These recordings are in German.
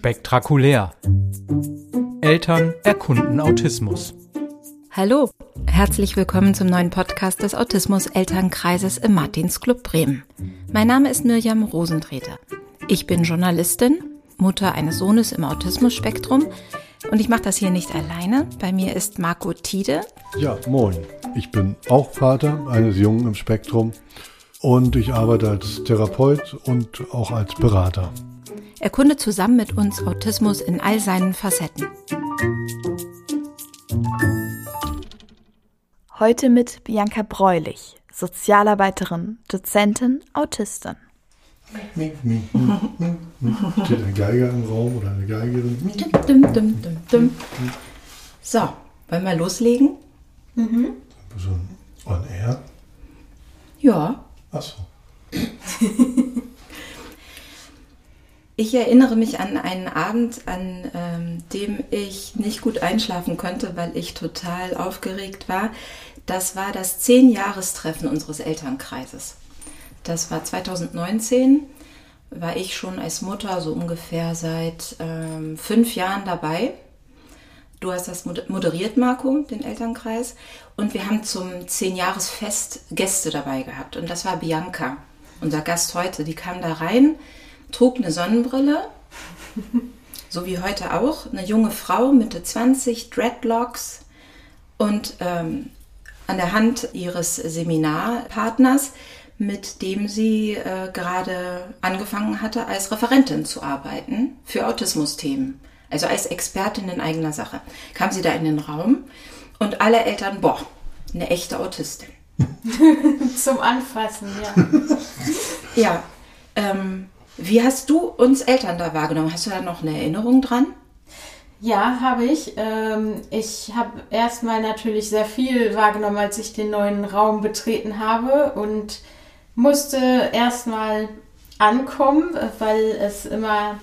Spektakulär. Eltern erkunden Autismus. Hallo, herzlich willkommen zum neuen Podcast des Autismus-Elternkreises im Martinsclub Bremen. Mein Name ist Mirjam Rosentreter. Ich bin Journalistin, Mutter eines Sohnes im Autismus-Spektrum und ich mache das hier nicht alleine. Bei mir ist Marco Tiede. Ja, moin. Ich bin auch Vater eines Jungen im Spektrum und ich arbeite als Therapeut und auch als Berater. Erkunde zusammen mit uns Autismus in all seinen Facetten. Heute mit Bianca Breulich, Sozialarbeiterin, Dozentin, Autistin. Steht ein Geiger im Raum oder eine Geigerin? Dum, dum, dum. So, wollen wir loslegen? So ein On Air? Ja. Achso. Ich erinnere mich an einen Abend, an ähm, dem ich nicht gut einschlafen konnte, weil ich total aufgeregt war. Das war das Zehn-Jahrestreffen unseres Elternkreises. Das war 2019, war ich schon als Mutter so ungefähr seit ähm, fünf Jahren dabei. Du hast das moder- moderiert, Marco, den Elternkreis. Und wir haben zum Zehn-Jahresfest Gäste dabei gehabt. Und das war Bianca, unser Gast heute. Die kam da rein, trug eine Sonnenbrille, so wie heute auch. Eine junge Frau, Mitte 20, Dreadlocks und ähm, an der Hand ihres Seminarpartners, mit dem sie äh, gerade angefangen hatte, als Referentin zu arbeiten für Autismusthemen. Also als Expertin in eigener Sache. Kam sie da in den Raum und alle Eltern, boah, eine echte Autistin. Zum Anfassen, ja. Ja, ähm, wie hast du uns Eltern da wahrgenommen? Hast du da noch eine Erinnerung dran? Ja, habe ich. Ähm, ich habe erstmal natürlich sehr viel wahrgenommen, als ich den neuen Raum betreten habe und musste erstmal ankommen, weil es immer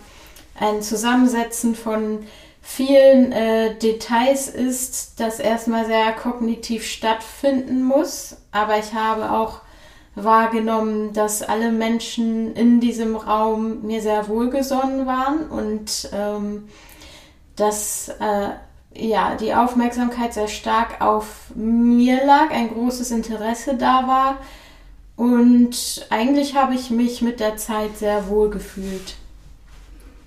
ein Zusammensetzen von vielen äh, Details ist, das erstmal sehr kognitiv stattfinden muss. Aber ich habe auch wahrgenommen, dass alle Menschen in diesem Raum mir sehr wohlgesonnen waren und ähm, dass äh, ja, die Aufmerksamkeit sehr stark auf mir lag, ein großes Interesse da war und eigentlich habe ich mich mit der Zeit sehr wohl gefühlt.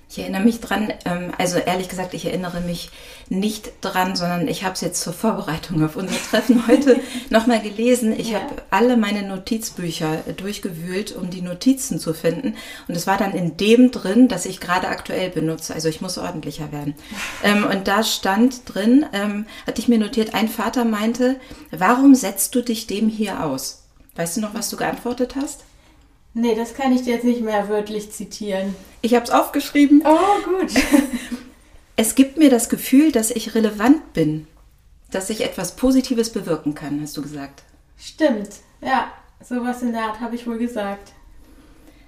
Ich erinnere mich dran, ähm, also ehrlich gesagt, ich erinnere mich nicht dran, sondern ich habe es jetzt zur Vorbereitung auf unser Treffen heute nochmal gelesen. Ich Ja. habe alle meine Notizbücher äh, durchgewühlt, um die Notizen zu finden. Und es war dann in dem drin, das ich gerade aktuell benutze. Also ich muss ordentlicher werden. Ähm, und da stand drin, ähm, hatte ich mir notiert, ein Vater meinte, warum setzt du dich dem hier aus? Weißt du noch, was du geantwortet hast? Nee, das kann ich dir jetzt nicht mehr wörtlich zitieren. Ich habe es aufgeschrieben. Oh, gut. Es gibt mir das Gefühl, dass ich relevant bin, dass ich etwas Positives bewirken kann, hast du gesagt. Stimmt. Ja, sowas in der Art habe ich wohl gesagt.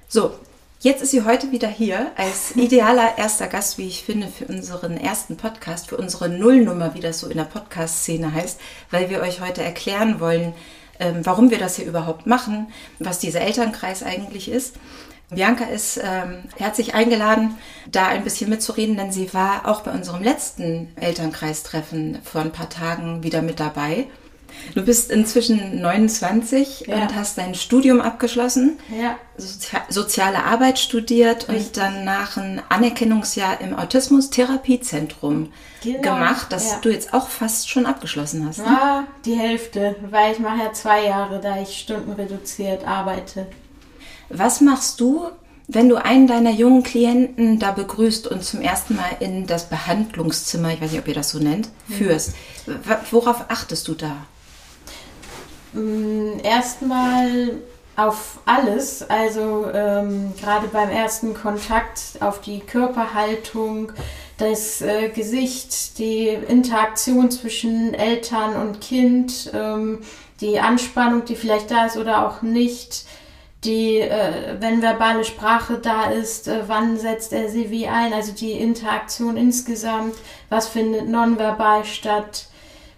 So, jetzt ist sie heute wieder hier als idealer erster Gast, wie ich finde, für unseren ersten Podcast, für unsere Nullnummer, wie das so in der Podcast-Szene heißt, weil wir euch heute erklären wollen, ähm, warum wir das hier überhaupt machen, was dieser Elternkreis eigentlich ist. Bianca ist ähm, herzlich eingeladen, da ein bisschen mitzureden, denn sie war auch bei unserem letzten Elternkreistreffen vor ein paar Tagen wieder mit dabei. Du bist inzwischen 29 Ja. und hast dein Studium abgeschlossen. Ja, Sozi soziale Arbeit studiert und Richtig. danach ein Anerkennungsjahr im Autismus-Therapiezentrum Genau, gemacht, das ja. du jetzt auch fast schon abgeschlossen hast. Ne? ah, die Hälfte, weil ich mache ja zwei Jahre, da ich stundenreduziert arbeite. Was machst du, wenn du einen deiner jungen Klienten da begrüßt und zum ersten Mal in das Behandlungszimmer, ich weiß nicht, ob ihr das so nennt, führst? Worauf achtest du da? Mm, Erstmal auf alles, also ähm, gerade beim ersten Kontakt auf die Körperhaltung, das äh, Gesicht, die Interaktion zwischen Eltern und Kind, ähm, die Anspannung, die vielleicht da ist oder auch nicht, die, äh, wenn verbale Sprache da ist, äh, wann setzt er sie wie ein, also die Interaktion insgesamt, was findet nonverbal statt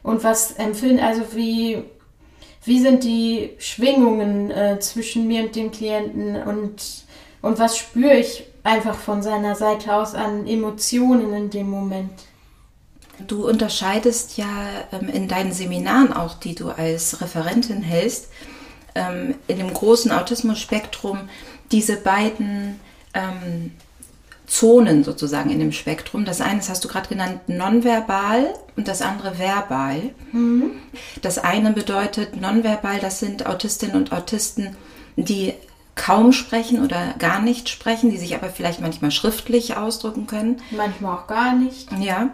und was empfinden, also wie wie sind die Schwingungen äh, zwischen mir und dem Klienten und, und was spüre ich einfach von seiner Seite aus an Emotionen in dem Moment. Du unterscheidest ja ähm, in deinen Seminaren auch, die du als Referentin hältst, ähm, in dem großen Autismus-Spektrum diese beiden ähm, Zonen sozusagen in dem Spektrum. Das eine, das hast du gerade genannt, nonverbal und das andere verbal. Mhm. Das eine bedeutet nonverbal, das sind Autistinnen und Autisten, die kaum sprechen oder gar nicht sprechen, die sich aber vielleicht manchmal schriftlich ausdrücken können. Manchmal auch gar nicht. Ja.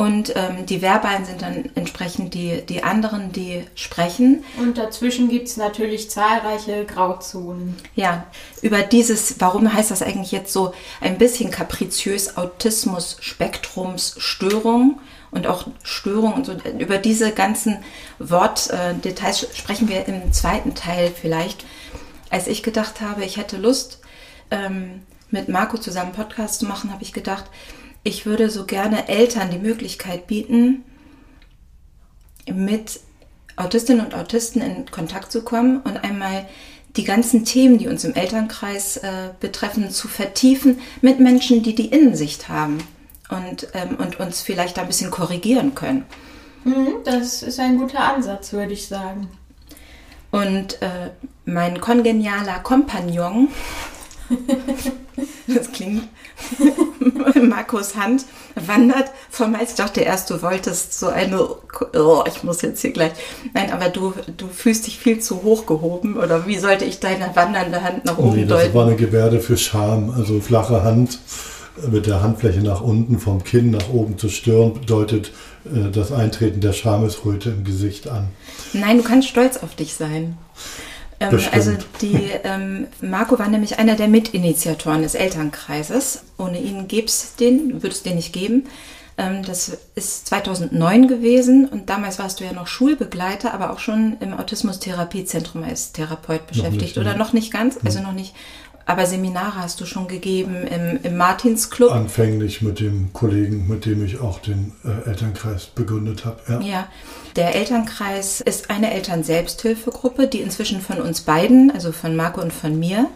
Und ähm, die Verbalen sind dann entsprechend die, die anderen, die sprechen. Und dazwischen gibt es natürlich zahlreiche Grauzonen. Ja, über dieses, warum heißt das eigentlich jetzt so ein bisschen kapriziös Autismus-Spektrumsstörung und auch Störung und so, über diese ganzen Wortdetails sprechen wir im zweiten Teil vielleicht. Als ich gedacht habe, ich hätte Lust, ähm, mit Marco zusammen Podcast zu machen, habe ich gedacht, ich würde so gerne Eltern die Möglichkeit bieten, mit Autistinnen und Autisten in Kontakt zu kommen und einmal die ganzen Themen, die uns im Elternkreis äh, betreffen, zu vertiefen mit Menschen, die die Innensicht haben und, ähm, und uns vielleicht ein bisschen korrigieren können. Mhm, das ist ein guter Ansatz, würde ich sagen. Und äh, mein kongenialer Kompagnon, das klingt Markus Hand wandert vom Hals. Ich dachte erst, du wolltest so eine, oh, ich muss jetzt hier gleich. Nein, aber du, du fühlst dich viel zu hoch gehoben. Oder wie sollte ich deine wandernde Hand nach oben nee, das deuten? Das war eine Gebärde für Scham. Also flache Hand mit der Handfläche nach unten, vom Kinn nach oben zur Stirn, bedeutet äh, das Eintreten der Schamesröte im Gesicht an. Nein, du kannst stolz auf dich sein. Ähm, also die ähm, Marco war nämlich einer der Mitinitiatoren des Elternkreises. Ohne ihn gäbe es den, würde es den nicht geben. Ähm, das ist 2009 gewesen und damals warst du ja noch Schulbegleiter, aber auch schon im Autismus-Therapiezentrum als Therapeut beschäftigt. Nicht, oder ja. noch nicht ganz, also hm. noch nicht aber Seminare hast du schon gegeben im, im Martinsclub. Anfänglich mit dem Kollegen, mit dem ich auch den äh, Elternkreis begründet habe. Ja. ja, der Elternkreis ist eine Eltern-Selbsthilfegruppe, die inzwischen von uns beiden, also von Marco und von mir,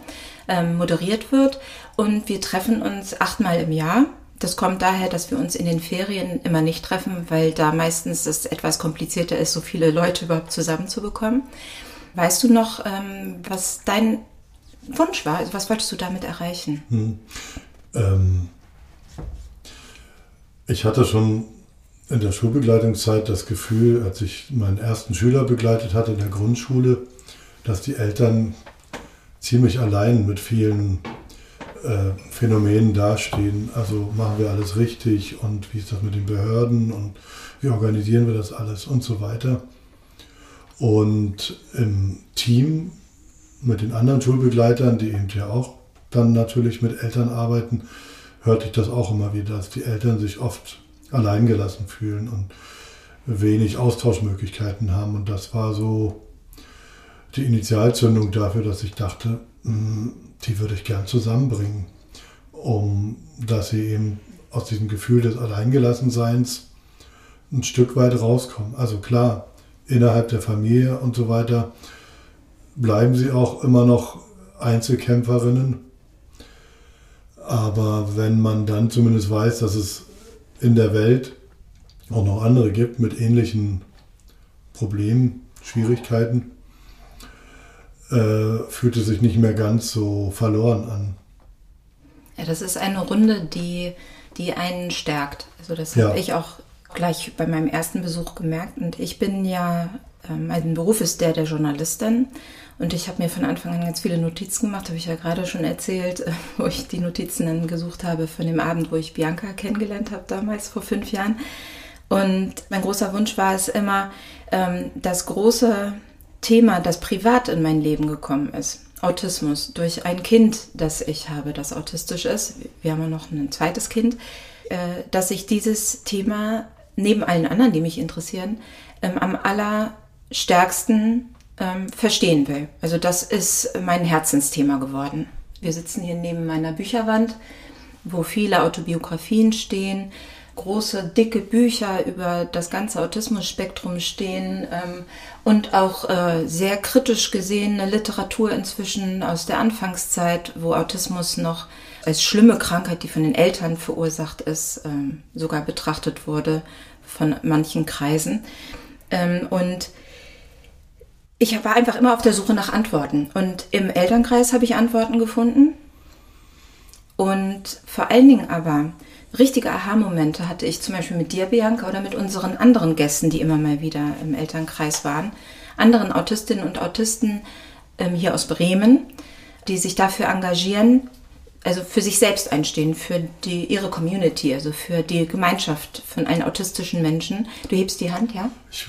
ähm, moderiert wird. Und wir treffen uns achtmal im Jahr. Das kommt daher, dass wir uns in den Ferien immer nicht treffen, weil da meistens es etwas komplizierter ist, so viele Leute überhaupt zusammenzubekommen. Weißt du noch, ähm, was dein Wunsch war? Also was wolltest du damit erreichen? Hm. Ähm, ich hatte schon in der Schulbegleitungszeit das Gefühl, als ich meinen ersten Schüler begleitet hatte in der Grundschule, dass die Eltern ziemlich allein mit vielen äh, Phänomenen dastehen. Also machen wir alles richtig und wie ist das mit den Behörden und wie organisieren wir das alles und so weiter. Und im Team mit den anderen Schulbegleitern, die eben ja auch dann natürlich mit Eltern arbeiten, hörte ich das auch immer wieder, dass die Eltern sich oft alleingelassen fühlen und wenig Austauschmöglichkeiten haben. Und das war so die Initialzündung dafür, dass ich dachte, hm, die würde ich gern zusammenbringen, um dass sie eben aus diesem Gefühl des Alleingelassenseins ein Stück weit rauskommen. Also klar, innerhalb der Familie und so weiter bleiben sie auch immer noch Einzelkämpferinnen. Aber wenn man dann zumindest weiß, dass es in der Welt auch noch andere gibt mit ähnlichen Problemen, Schwierigkeiten, äh, fühlt es sich nicht mehr ganz so verloren an. Ja, das ist eine Runde, die, die einen stärkt. Also das ja. habe ich auch gleich bei meinem ersten Besuch gemerkt. Und ich bin ja, mein Beruf ist der der Journalistin. Und ich habe mir von Anfang an ganz viele Notizen gemacht, habe ich ja gerade schon erzählt, äh, wo ich die Notizen dann gesucht habe von dem Abend, wo ich Bianca kennengelernt habe, damals vor fünf Jahren. Und mein großer Wunsch war es immer, ähm, das große Thema, das privat in mein Leben gekommen ist. Autismus durch ein Kind, das ich habe, das autistisch ist. Wir haben ja noch ein zweites Kind, äh, dass ich dieses Thema neben allen anderen, die mich interessieren, ähm, am allerstärksten ähm, verstehen will. Also das ist mein Herzensthema geworden. Wir sitzen hier neben meiner Bücherwand, wo viele Autobiografien stehen, große, dicke Bücher über das ganze Autismus-Spektrum stehen ähm, und auch äh, sehr kritisch gesehene Literatur inzwischen aus der Anfangszeit, wo Autismus noch als schlimme Krankheit, die von den Eltern verursacht ist, ähm, sogar betrachtet wurde von manchen Kreisen. Ähm, und ich war einfach immer auf der Suche nach Antworten. Und im Elternkreis habe ich Antworten gefunden. Und vor allen Dingen aber richtige Aha-Momente hatte ich zum Beispiel mit dir, Bianca, oder mit unseren anderen Gästen, die immer mal wieder im Elternkreis waren. Anderen Autistinnen und Autisten ähm, hier aus Bremen, die sich dafür engagieren, also für sich selbst einstehen, für die, ihre Community, also für die Gemeinschaft von allen autistischen Menschen. Du hebst die Hand, ja? Ich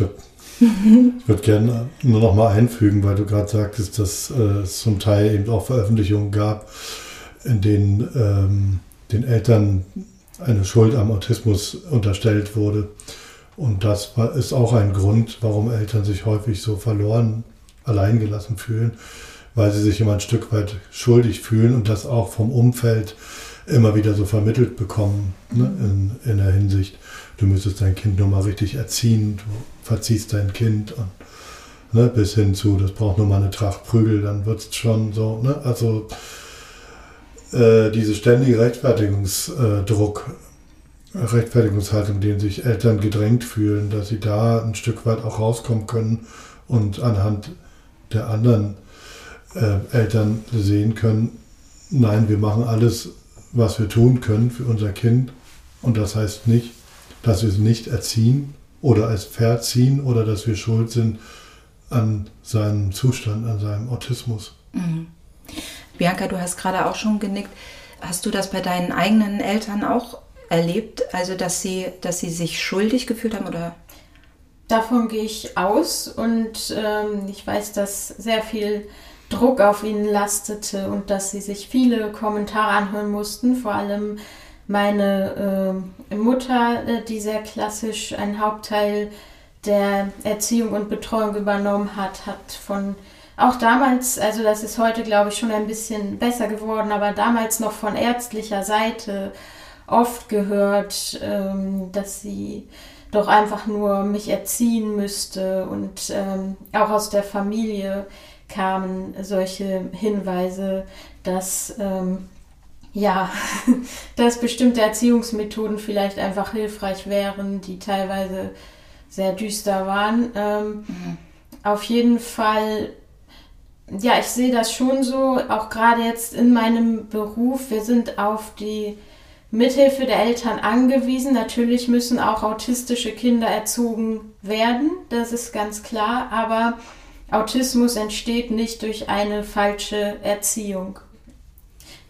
ich würde gerne nur noch mal einfügen, weil du gerade sagtest, dass äh, es zum Teil eben auch Veröffentlichungen gab, in denen ähm, den Eltern eine Schuld am Autismus unterstellt wurde. Und das ist auch ein Grund, warum Eltern sich häufig so verloren, alleingelassen fühlen, weil sie sich immer ein Stück weit schuldig fühlen und das auch vom Umfeld immer wieder so vermittelt bekommen ne, in, in der Hinsicht, du müsstest dein Kind nur mal richtig erziehen, du verziehst dein Kind und ne, bis hin zu, das braucht nur mal eine Tracht Prügel, dann wird es schon so. Ne? Also äh, diese ständige Rechtfertigungsdruck, äh, Rechtfertigungshaltung, den sich Eltern gedrängt fühlen, dass sie da ein Stück weit auch rauskommen können und anhand der anderen äh, Eltern sehen können, nein, wir machen alles, was wir tun können für unser Kind. Und das heißt nicht, dass wir es nicht erziehen oder als verziehen oder dass wir schuld sind an seinem Zustand, an seinem Autismus. Mhm. Bianca, du hast gerade auch schon genickt. Hast du das bei deinen eigenen Eltern auch erlebt? Also, dass sie, dass sie sich schuldig gefühlt haben oder? Davon gehe ich aus und ähm, ich weiß, dass sehr viel Druck auf ihnen lastete und dass sie sich viele Kommentare anhören mussten, vor allem meine äh, Mutter, äh, die sehr klassisch einen Hauptteil der Erziehung und Betreuung übernommen hat, hat von auch damals, also das ist heute, glaube ich, schon ein bisschen besser geworden, aber damals noch von ärztlicher Seite oft gehört, ähm, dass sie doch einfach nur mich erziehen müsste und ähm, auch aus der Familie kamen solche Hinweise, dass ähm, ja, dass bestimmte Erziehungsmethoden vielleicht einfach hilfreich wären, die teilweise sehr düster waren. Ähm, mhm. Auf jeden Fall, ja, ich sehe das schon so, auch gerade jetzt in meinem Beruf. Wir sind auf die Mithilfe der Eltern angewiesen. Natürlich müssen auch autistische Kinder erzogen werden, das ist ganz klar, aber Autismus entsteht nicht durch eine falsche Erziehung.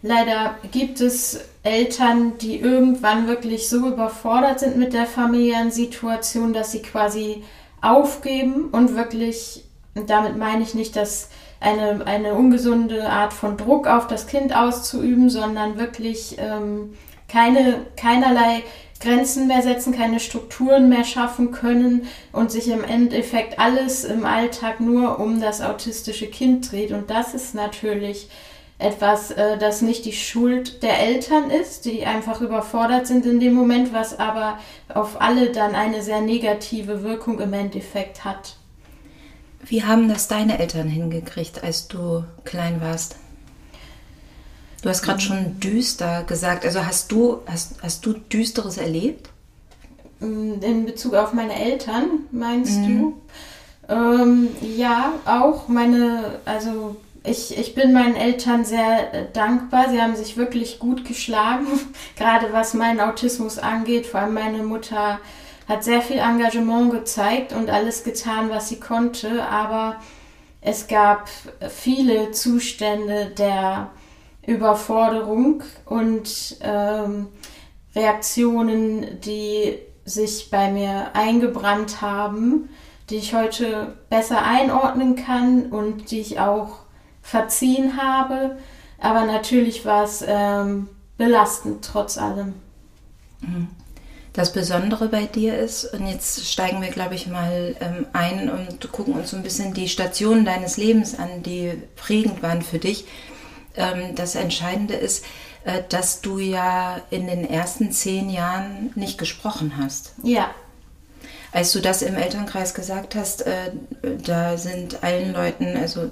Leider gibt es Eltern, die irgendwann wirklich so überfordert sind mit der familiären Situation, dass sie quasi aufgeben und wirklich, und damit meine ich nicht, dass eine, eine ungesunde Art von Druck auf das Kind auszuüben, sondern wirklich ähm, keine, keinerlei Grenzen mehr setzen, keine Strukturen mehr schaffen können und sich im Endeffekt alles im Alltag nur um das autistische Kind dreht. Und das ist natürlich etwas, äh, das nicht die Schuld der Eltern ist, die einfach überfordert sind in dem Moment, was aber auf alle dann eine sehr negative Wirkung im Endeffekt hat. Wie haben das deine Eltern hingekriegt, als du klein warst? Du hast gerade schon düster gesagt. Also hast du, hast, hast du Düsteres erlebt? In Bezug auf meine Eltern, meinst mhm. du? Ähm, ja, auch meine, also ich, ich bin meinen Eltern sehr äh, dankbar. Sie haben sich wirklich gut geschlagen, gerade was meinen Autismus angeht. Vor allem meine Mutter hat sehr viel Engagement gezeigt und alles getan, was sie konnte. Aber es gab viele Zustände der Überforderung und ähm, Reaktionen, die sich bei mir eingebrannt haben, die ich heute besser einordnen kann und die ich auch verziehen habe. Aber natürlich war es ähm, belastend trotz allem. Mhm. Das Besondere bei dir ist, und jetzt steigen wir, glaube ich, mal ähm, ein und gucken uns so ein bisschen die Stationen deines Lebens an, die prägend waren für dich ähm, das Entscheidende ist, äh, dass du ja in den ersten zehn Jahren nicht gesprochen hast. Ja. Als du das im Elternkreis gesagt hast, äh, da sind allen Leuten, also,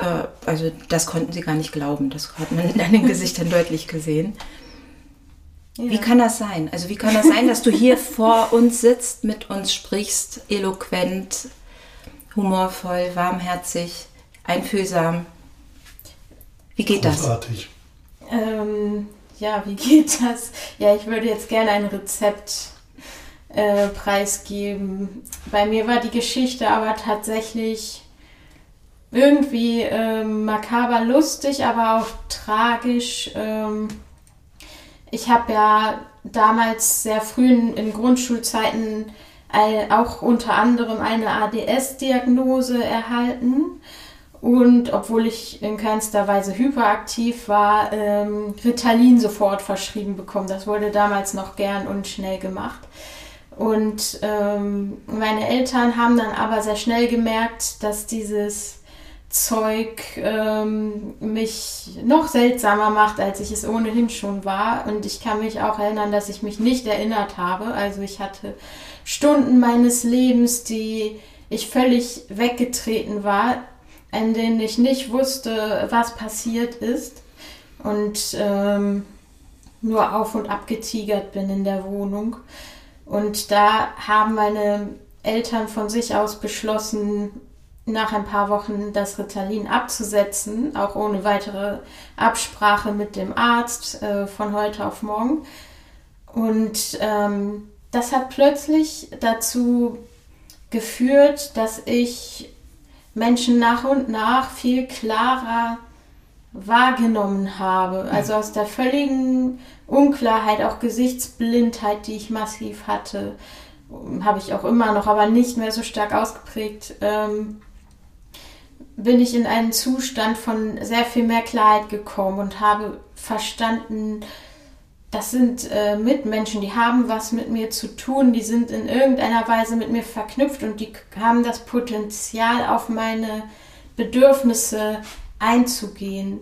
äh, also das konnten sie gar nicht glauben. Das hat man in deinen Gesichtern deutlich gesehen. ja. Wie kann das sein? Also wie kann das sein, dass du hier vor uns sitzt, mit uns sprichst, eloquent, humorvoll, warmherzig, einfühlsam? Wie geht das? Großartig. Ähm, ja, wie geht das? Ja, ich würde jetzt gerne ein Rezept äh, preisgeben. Bei mir war die Geschichte aber tatsächlich irgendwie ähm, makaber lustig, aber auch tragisch. Ähm, ich habe ja damals sehr früh in, in Grundschulzeiten ein, auch unter anderem eine ADS-Diagnose erhalten. Und obwohl ich in keinster Weise hyperaktiv war, ähm, Ritalin sofort verschrieben bekommen. Das wurde damals noch gern und schnell gemacht. Und ähm, meine Eltern haben dann aber sehr schnell gemerkt, dass dieses Zeug ähm, mich noch seltsamer macht, als ich es ohnehin schon war. Und ich kann mich auch erinnern, dass ich mich nicht erinnert habe. Also ich hatte Stunden meines Lebens, die ich völlig weggetreten war, in denen ich nicht wusste, was passiert ist. Und ähm, nur auf und ab getigert bin in der Wohnung. Und da haben meine Eltern von sich aus beschlossen, nach ein paar Wochen das Ritalin abzusetzen, auch ohne weitere Absprache mit dem Arzt äh, von heute auf morgen. Und ähm, das hat plötzlich dazu geführt, dass ich Menschen nach und nach viel klarer wahrgenommen habe. Also aus der völligen Unklarheit, auch Gesichtsblindheit, die ich massiv hatte, habe ich auch immer noch, aber nicht mehr so stark ausgeprägt, ähm, bin ich in einen Zustand von sehr viel mehr Klarheit gekommen und habe verstanden, das sind äh, Mitmenschen, die haben was mit mir zu tun, die sind in irgendeiner Weise mit mir verknüpft und die haben das Potenzial, auf meine Bedürfnisse einzugehen.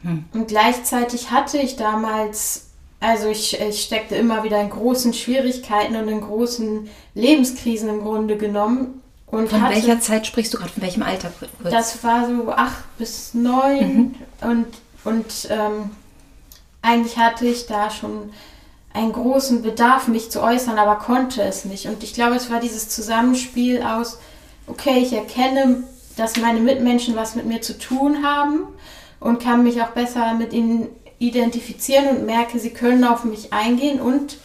Hm. Und gleichzeitig hatte ich damals, also ich, ich steckte immer wieder in großen Schwierigkeiten und in großen Lebenskrisen im Grunde genommen. Und Von hatte, welcher Zeit sprichst du gerade? Von welchem Alter? Kurz. Das war so acht bis neun und, und ähm, eigentlich hatte ich da schon einen großen Bedarf, mich zu äußern, aber konnte es nicht. Und ich glaube, es war dieses Zusammenspiel aus, okay, ich erkenne, dass meine Mitmenschen was mit mir zu tun haben und kann mich auch besser mit ihnen identifizieren und merke, sie können auf mich eingehen und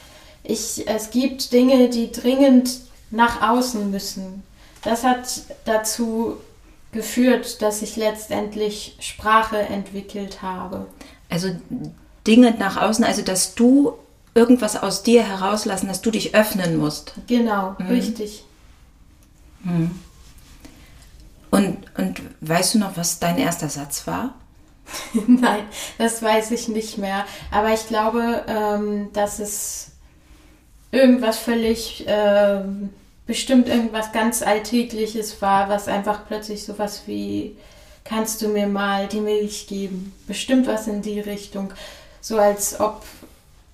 ich, es gibt Dinge, die dringend nach außen müssen. Das hat dazu geführt, dass ich letztendlich Sprache entwickelt habe. Also Dinge nach außen, also dass du irgendwas aus dir herauslassen, dass du dich öffnen musst. Genau, richtig. Und, und weißt du noch, was dein erster Satz war? Nein, das weiß ich nicht mehr. Aber ich glaube, ähm, dass es irgendwas völlig, ähm, bestimmt irgendwas ganz Alltägliches war, was einfach plötzlich sowas wie, kannst du mir mal die Milch geben? Bestimmt was in die Richtung. So als ob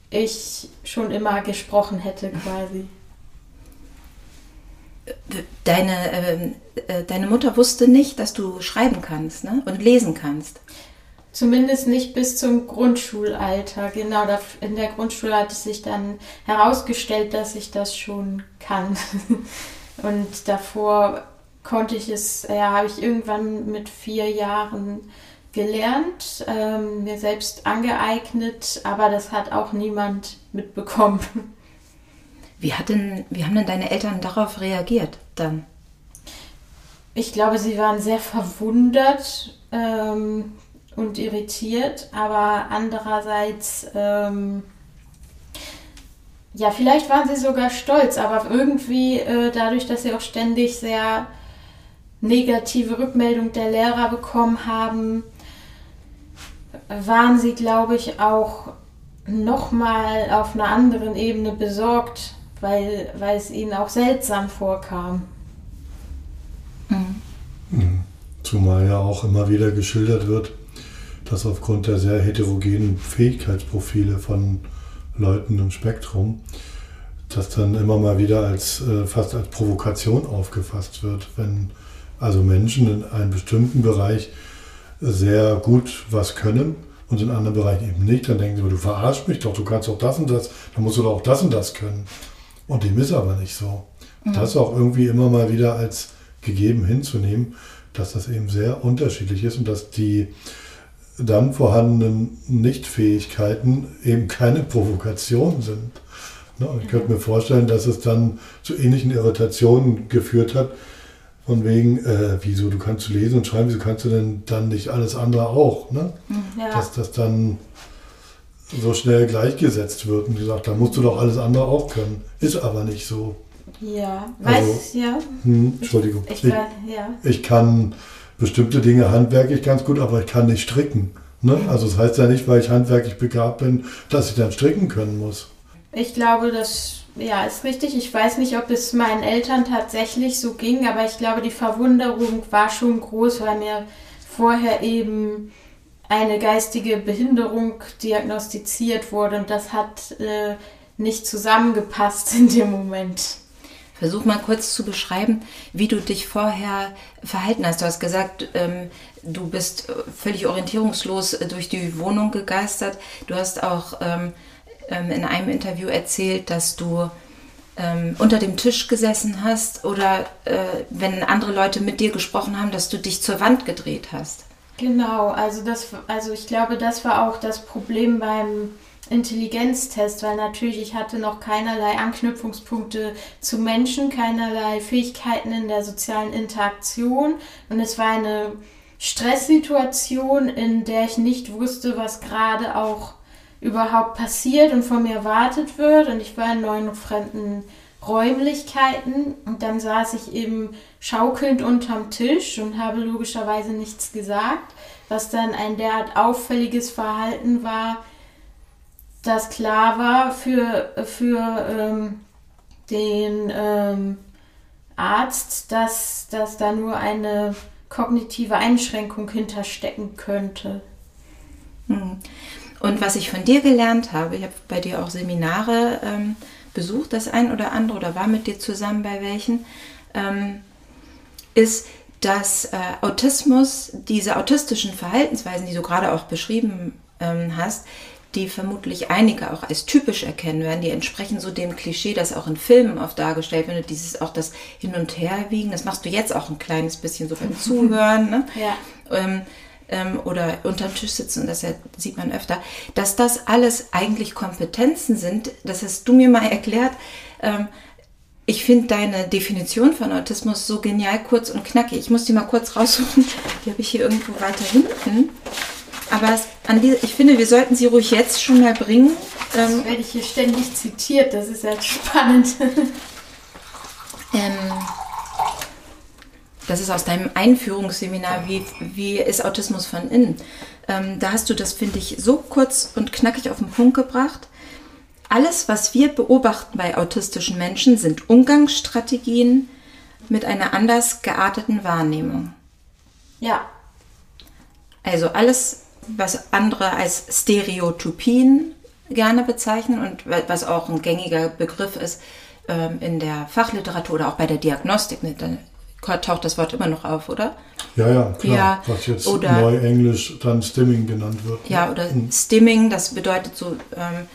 ich schon immer gesprochen hätte quasi. Deine, ähm, äh, deine Mutter wusste nicht, dass du schreiben kannst ne? und lesen kannst. Zumindest nicht bis zum Grundschulalter. Genau, da, in der Grundschule hat es sich dann herausgestellt, dass ich das schon kann. Und davor konnte ich es, ja, habe ich irgendwann mit vier Jahren gelernt, ähm, mir selbst angeeignet, aber das hat auch niemand mitbekommen. Wie, hat denn, wie haben denn deine Eltern darauf reagiert dann? Ich glaube, sie waren sehr verwundert ähm, und irritiert, aber andererseits, ähm, ja, vielleicht waren sie sogar stolz, aber irgendwie äh, dadurch, dass sie auch ständig sehr negative Rückmeldung der Lehrer bekommen haben, waren sie, glaube ich, auch nochmal auf einer anderen Ebene besorgt, weil, weil es ihnen auch seltsam vorkam. Zumal ja auch immer wieder geschildert wird, dass aufgrund der sehr heterogenen Fähigkeitsprofile von Leuten im Spektrum, das dann immer mal wieder als äh, fast als Provokation aufgefasst wird, wenn also Menschen in einem bestimmten Bereich sehr gut was können und in anderen Bereichen eben nicht, dann denken sie, du verarschst mich doch, du kannst doch das und das, dann musst du doch auch das und das können. Und dem ist aber nicht so. Mhm. Das auch irgendwie immer mal wieder als gegeben hinzunehmen, dass das eben sehr unterschiedlich ist und dass die dann vorhandenen Nichtfähigkeiten eben keine Provokation sind. Ne, ich könnte mir vorstellen, dass es dann zu ähnlichen Irritationen geführt hat, von wegen, äh, wieso, du kannst lesen und schreiben, wieso kannst du denn dann nicht alles andere auch? Ne? Hm, ja. Dass das dann so schnell gleichgesetzt wird und gesagt, da musst du doch alles andere auch können. Ist aber nicht so. Ja, also, weiß, ja. Hm, Entschuldigung. Ich, ich, ja. ich kann bestimmte Dinge handwerklich ganz gut, aber ich kann nicht stricken. Ne? Also das heißt ja nicht, weil ich handwerklich begabt bin, dass ich dann stricken können muss. Ich glaube, das ja, ist richtig. Ich weiß nicht, ob es meinen Eltern tatsächlich so ging, aber ich glaube, die Verwunderung war schon groß, weil mir vorher eben eine geistige Behinderung diagnostiziert wurde und das hat äh, nicht zusammengepasst in dem Moment. Versuch mal kurz zu beschreiben, wie du dich vorher verhalten hast. Du hast gesagt, ähm, du bist völlig orientierungslos durch die Wohnung gegeistert. Du hast auch ähm, ähm, in einem Interview erzählt, dass du ähm, unter dem Tisch gesessen hast oder äh, wenn andere Leute mit dir gesprochen haben, dass du dich zur Wand gedreht hast. Genau, also das, also ich glaube, das war auch das Problem beim Intelligenztest, weil natürlich ich hatte noch keinerlei Anknüpfungspunkte zu Menschen, keinerlei Fähigkeiten in der sozialen Interaktion und es war eine Stresssituation, in der ich nicht wusste, was gerade auch überhaupt passiert und von mir erwartet wird und ich war in neuen fremden Räumlichkeiten und dann saß ich eben schaukelnd unterm Tisch und habe logischerweise nichts gesagt, was dann ein derart auffälliges Verhalten war, das klar war für, für ähm, den ähm, Arzt, dass, dass da nur eine kognitive Einschränkung hinterstecken könnte. Hm. Und was ich von dir gelernt habe, ich habe bei dir auch Seminare ähm, besucht, das ein oder andere, oder war mit dir zusammen bei welchen, ähm, ist, dass äh, Autismus, diese autistischen Verhaltensweisen, die du gerade auch beschrieben ähm, hast, die vermutlich einige auch als typisch erkennen werden, die entsprechen so dem Klischee, das auch in Filmen oft dargestellt wird, dieses auch das Hin- und Herwiegen, das machst du jetzt auch ein kleines bisschen so beim Zuhören, ne? ja. ähm, ähm, oder unterm Tisch sitzen, das sieht man öfter, dass das alles eigentlich Kompetenzen sind, das hast du mir mal erklärt, ähm, ich finde deine Definition von Autismus so genial kurz und knackig. Ich muss die mal kurz raussuchen. Die habe ich hier irgendwo weiter hinten. Aber die, ich finde, wir sollten sie ruhig jetzt schon mal bringen. Das ähm, werde ich hier ständig zitiert, das ist ja spannend. ähm, das ist aus deinem Einführungsseminar, wie, wie ist Autismus von innen. Ähm, da hast du das, finde ich, so kurz und knackig auf den Punkt gebracht. Alles, was wir beobachten bei autistischen Menschen, sind Umgangsstrategien mit einer anders gearteten Wahrnehmung. Ja. Also alles, was andere als Stereotypien gerne bezeichnen und was auch ein gängiger Begriff ist ähm, in der Fachliteratur oder auch bei der Diagnostik. Ne, taucht das Wort immer noch auf, oder? Ja, ja, klar. Ja, was jetzt oder, neu Englisch dann Stimming genannt wird. Ja, oder mhm. Stimming, das bedeutet so ähm,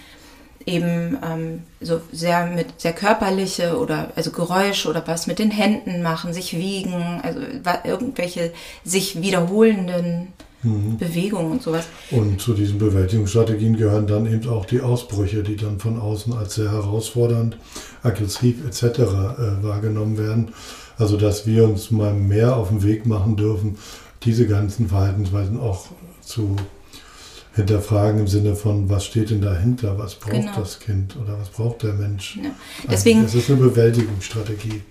eben ähm, so sehr mit sehr körperliche oder also Geräusche oder was mit den Händen machen, sich wiegen, also irgendwelche sich wiederholenden mhm. Bewegungen und sowas. Und zu diesen Bewältigungsstrategien gehören dann eben auch die Ausbrüche, die dann von außen als sehr herausfordernd, aggressiv etc. Äh, wahrgenommen werden. Also dass wir uns mal mehr auf den Weg machen dürfen, diese ganzen Verhaltensweisen auch zu hinterfragen im Sinne von, was steht denn dahinter, was braucht genau. das Kind oder was braucht der Mensch. Ja. Deswegen, das ist eine Bewältigungsstrategie.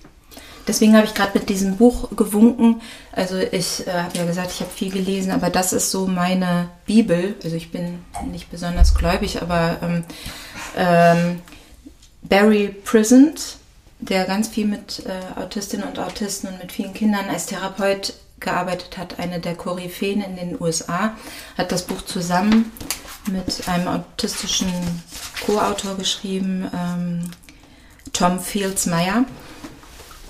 Deswegen habe ich gerade mit diesem Buch gewunken. Also ich äh, habe ja gesagt, ich habe viel gelesen, aber das ist so meine Bibel. Also ich bin nicht besonders gläubig, aber ähm, ähm, Barry Prisant, der ganz viel mit äh, Autistinnen und Autisten und mit vielen Kindern als Therapeut gearbeitet hat, eine der Koryphäen in den USA, hat das Buch zusammen mit einem autistischen Co-Autor geschrieben, ähm, Tom Fields Meyer.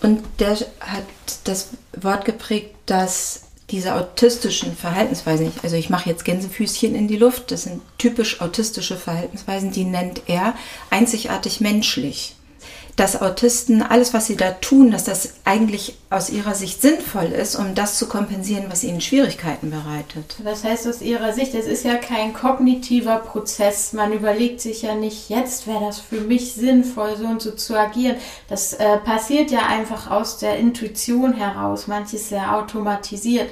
Und der hat das Wort geprägt, dass diese autistischen Verhaltensweisen, also ich mache jetzt Gänsefüßchen in die Luft, das sind typisch autistische Verhaltensweisen, die nennt er einzigartig menschlich dass Autisten alles, was sie da tun, dass das eigentlich aus ihrer Sicht sinnvoll ist, um das zu kompensieren, was ihnen Schwierigkeiten bereitet. Das heißt aus ihrer Sicht, es ist ja kein kognitiver Prozess. Man überlegt sich ja nicht, jetzt wäre das für mich sinnvoll, so und so zu agieren. Das äh, passiert ja einfach aus der Intuition heraus. Manches sehr automatisiert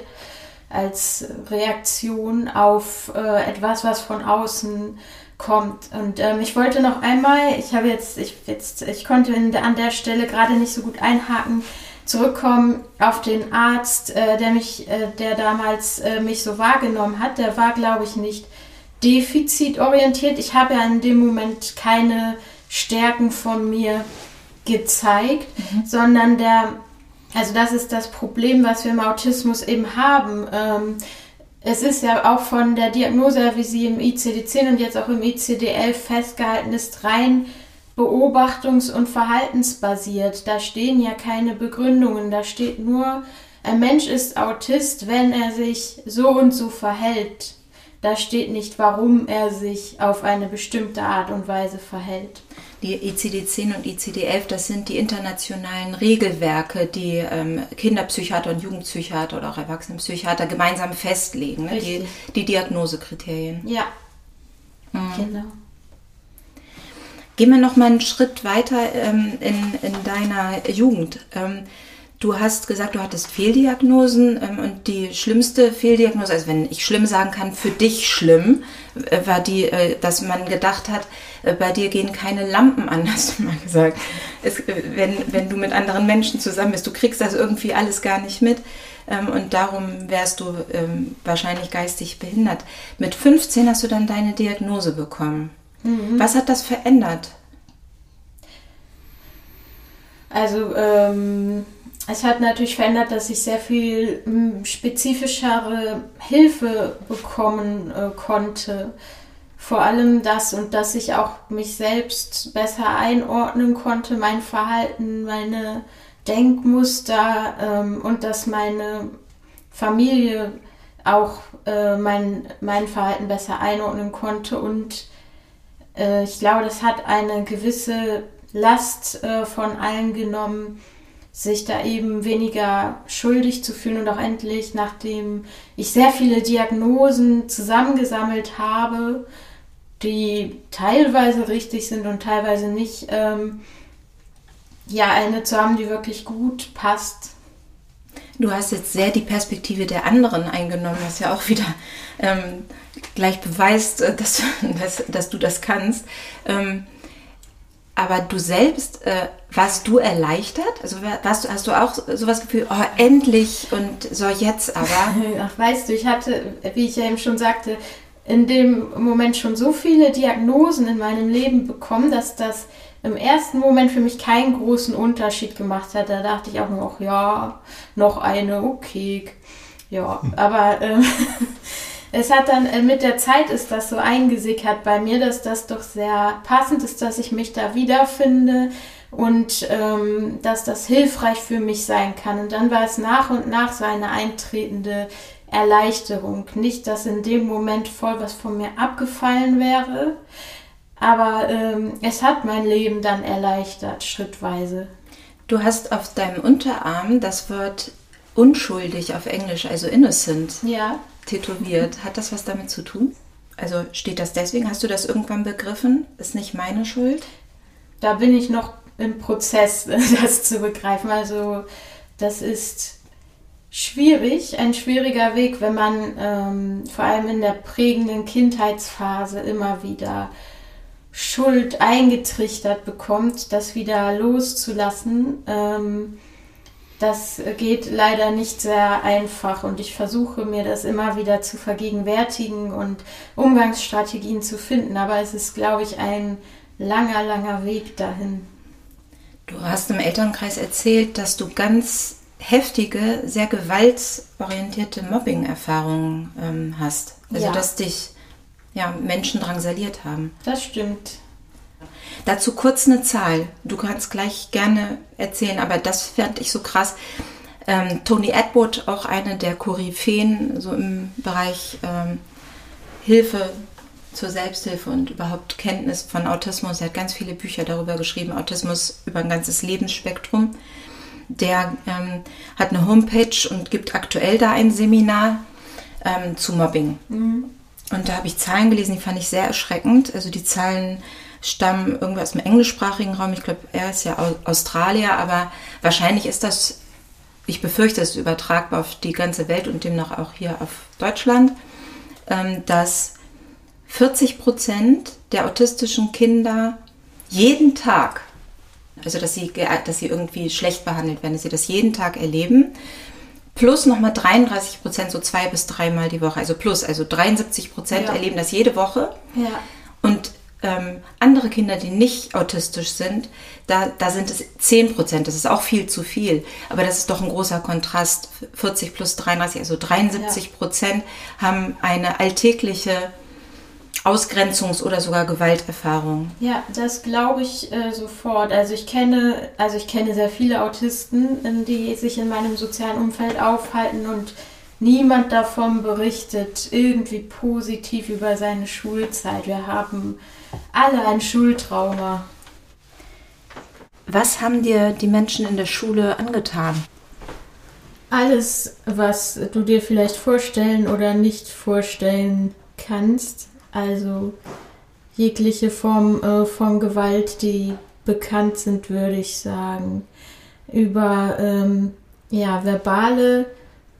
als Reaktion auf äh, etwas, was von außen kommt. Und ähm, ich wollte noch einmal, ich habe jetzt, ich jetzt, ich konnte in, an der Stelle gerade nicht so gut einhaken, zurückkommen auf den Arzt, äh, der mich, äh, der damals äh, mich so wahrgenommen hat. Der war, glaube ich, nicht defizitorientiert. Ich habe ja in dem Moment keine Stärken von mir gezeigt, mhm. sondern der, also das ist das Problem, was wir im Autismus eben haben. Ähm, es ist ja auch von der Diagnose, wie sie im ICD-10 und jetzt auch im ICD-11 festgehalten ist, rein beobachtungs- und verhaltensbasiert. Da stehen ja keine Begründungen, da steht nur, ein Mensch ist Autist, wenn er sich so und so verhält. Da steht nicht, warum er sich auf eine bestimmte Art und Weise verhält. Die ICD-10 und ICD-11, das sind die internationalen Regelwerke, die ähm, Kinderpsychiater und Jugendpsychiater oder auch Erwachsenenpsychiater gemeinsam festlegen, ne? die, die Diagnosekriterien. Ja, mhm. genau. Gehen wir noch mal einen Schritt weiter ähm, in, in deiner Jugend. Ähm, Du hast gesagt, du hattest Fehldiagnosen ähm, und die schlimmste Fehldiagnose, also wenn ich schlimm sagen kann, für dich schlimm, äh, war die, äh, dass man gedacht hat, äh, bei dir gehen keine Lampen an, hast du mal gesagt. Es, äh, wenn, wenn du mit anderen Menschen zusammen bist, du kriegst das irgendwie alles gar nicht mit ähm, und darum wärst du ähm, wahrscheinlich geistig behindert. Mit 15 hast du dann deine Diagnose bekommen. Mhm. Was hat das verändert? Also, ähm es hat natürlich verändert, dass ich sehr viel hm, spezifischere Hilfe bekommen äh, konnte. Vor allem das und dass ich auch mich selbst besser einordnen konnte, mein Verhalten, meine Denkmuster ähm, und dass meine Familie auch äh, mein, mein Verhalten besser einordnen konnte. Und äh, ich glaube, das hat eine gewisse Last äh, von allen genommen, sich da eben weniger schuldig zu fühlen und auch endlich, nachdem ich sehr viele Diagnosen zusammengesammelt habe, die teilweise richtig sind und teilweise nicht, ähm, ja, eine zu haben, die wirklich gut passt. Du hast jetzt sehr die Perspektive der anderen eingenommen, was ja auch wieder ähm, gleich beweist, äh, dass, dass, dass, du das kannst. Ähm, aber du selbst, äh, warst du erleichtert? Also warst du, hast du auch sowas Gefühl, oh, endlich und so jetzt aber? Ach, weißt du, ich hatte, wie ich ja eben schon sagte, in dem Moment schon so viele Diagnosen in meinem Leben bekommen, dass das im ersten Moment für mich keinen großen Unterschied gemacht hat. Da dachte ich auch nur, ach ja, noch eine, okay. Ja, aber äh, es hat dann äh, mit der Zeit ist das so eingesickert bei mir, dass das doch sehr passend ist, dass ich mich da wiederfinde und ähm, dass das hilfreich für mich sein kann. Und dann war es nach und nach so eine eintretende Erleichterung. Nicht, dass in dem Moment voll was von mir abgefallen wäre, aber ähm, es hat mein Leben dann erleichtert, schrittweise. Du hast auf deinem Unterarm das Wort unschuldig auf Englisch, also innocent. Ja tätowiert. Hat das was damit zu tun? Also steht das deswegen? Hast du das irgendwann begriffen? Ist nicht meine Schuld? Da bin ich noch im Prozess, das zu begreifen. Also das ist schwierig, ein schwieriger Weg, wenn man ähm, vor allem in der prägenden Kindheitsphase immer wieder Schuld eingetrichtert bekommt, das wieder loszulassen. Ähm, das geht leider nicht sehr einfach und ich versuche mir das immer wieder zu vergegenwärtigen und Umgangsstrategien zu finden, aber es ist, glaube ich, ein langer, langer Weg dahin. Du hast im Elternkreis erzählt, dass du ganz heftige, sehr gewaltorientierte Mobbing-Erfahrungen ähm, hast. Also Ja. dass dich ja, Menschen drangsaliert haben. Das stimmt. Dazu kurz eine Zahl. Du kannst gleich gerne erzählen, aber das fand ich so krass. Ähm, Tony Atwood, auch eine der Koryphäen so im Bereich ähm, Hilfe zur Selbsthilfe und überhaupt Kenntnis von Autismus. Er hat ganz viele Bücher darüber geschrieben, Autismus über ein ganzes Lebensspektrum. Der ähm, hat eine Homepage und gibt aktuell da ein Seminar ähm, zu Mobbing. Und da habe ich Zahlen gelesen, die fand ich sehr erschreckend. Also die Zahlen stammen irgendwie aus dem englischsprachigen Raum. Ich glaube, er ist ja Au- Australier, aber wahrscheinlich ist das, ich befürchte, es ist übertragbar auf die ganze Welt und demnach auch hier auf Deutschland, ähm, dass 40 Prozent der autistischen Kinder jeden Tag, also dass sie, dass sie irgendwie schlecht behandelt werden, dass sie das jeden Tag erleben, plus nochmal 33 Prozent, so zwei bis dreimal die Woche, also plus, also 73 Prozent Ja. erleben das jede Woche. Ja. Und ähm, andere Kinder, die nicht autistisch sind, da, da sind es 10 Prozent. Das ist auch viel zu viel. Aber das ist doch ein großer Kontrast. 40 plus 33, also 73 Prozent haben eine alltägliche Ausgrenzungs- oder sogar Gewalterfahrung. Ja, das glaube ich äh, sofort. Also ich kenne, also ich kenne sehr viele Autisten, die sich in meinem sozialen Umfeld aufhalten und niemand davon berichtet irgendwie positiv über seine Schulzeit. Wir haben alle ein Schultrauma. Was haben dir die Menschen in der Schule angetan? Alles, was du dir vielleicht vorstellen oder nicht vorstellen kannst. Also jegliche Form äh, von Gewalt, die bekannt sind, würde ich sagen. Über ähm, ja, verbale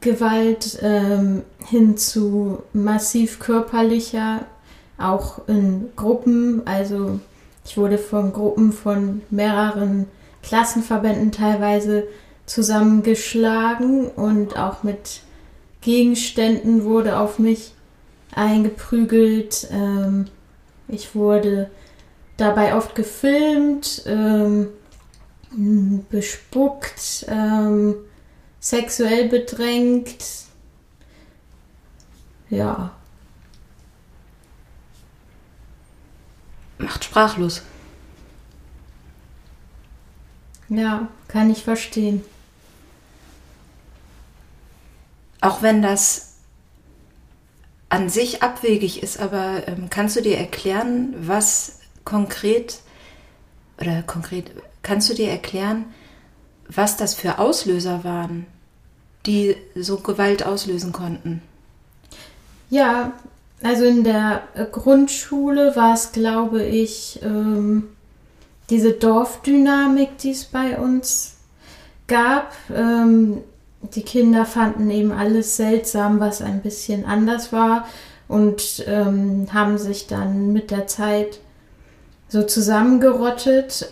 Gewalt ähm, hin zu massiv körperlicher, auch in Gruppen. Also ich wurde von Gruppen von mehreren Klassenverbänden teilweise zusammengeschlagen und auch mit Gegenständen wurde auf mich eingeprügelt. Ähm, ich wurde dabei oft gefilmt, ähm, bespuckt, ähm, sexuell bedrängt. Ja, Macht sprachlos. ja, kann ich verstehen. Auch wenn das an sich abwegig ist, aber ähm, kannst du dir erklären, was konkret oder konkret kannst du dir erklären, was das für Auslöser waren, die so Gewalt auslösen konnten? Ja, also in der äh, Grundschule war es, glaube ich, ähm, diese Dorfdynamik, die es bei uns gab. Ähm, die Kinder fanden eben alles seltsam, was ein bisschen anders war und ähm, haben sich dann mit der Zeit so zusammengerottet.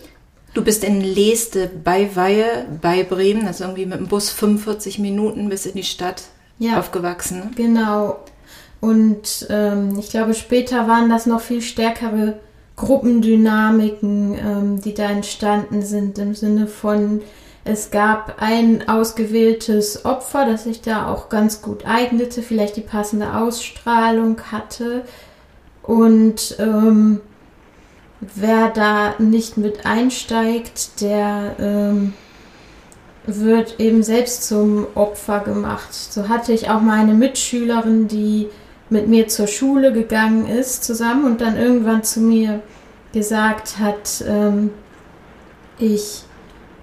Du bist in Leeste bei Weihe, bei Bremen, das ist irgendwie mit dem Bus 45 Minuten bis in die Stadt Ja. aufgewachsen. Genau. Und ähm, ich glaube, später waren das noch viel stärkere Gruppendynamiken, ähm, die da entstanden sind, im Sinne von, es gab ein ausgewähltes Opfer, das sich da auch ganz gut eignete, vielleicht die passende Ausstrahlung hatte. Und ähm, wer da nicht mit einsteigt, der ähm, wird eben selbst zum Opfer gemacht. So hatte ich auch mal eine Mitschülerin, die mit mir zur Schule gegangen ist zusammen und dann irgendwann zu mir gesagt hat, ähm, ich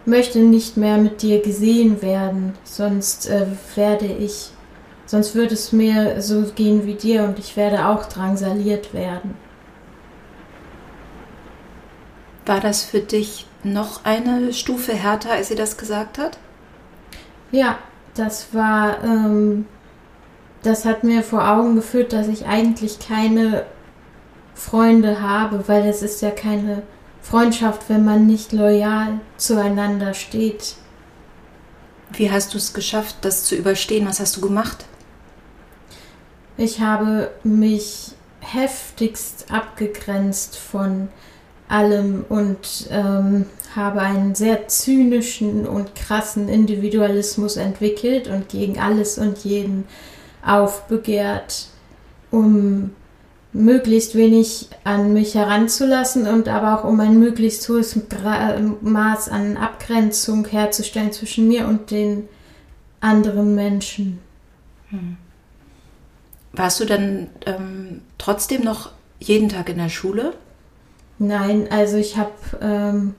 möchte nicht mehr mit dir gesehen werden, sonst äh, werde ich, sonst wird es mir so gehen wie dir und ich werde auch drangsaliert werden. War das für dich noch eine Stufe härter, als sie das gesagt hat? Ja, das war, ähm, das hat mir vor Augen geführt, dass ich eigentlich keine Freunde habe, weil es ist ja keine Freundschaft, wenn man nicht loyal zueinander steht. Wie hast du es geschafft, das zu überstehen? Was hast du gemacht? Ich habe mich heftigst abgegrenzt von allem und ähm, habe einen sehr zynischen und krassen Individualismus entwickelt und gegen alles und jeden aufbegehrt, um möglichst wenig an mich heranzulassen und aber auch um ein möglichst hohes Maß an Abgrenzung herzustellen zwischen mir und den anderen Menschen. Hm. Warst du dann ähm, trotzdem noch jeden Tag in der Schule? Nein, also ich habe ähm,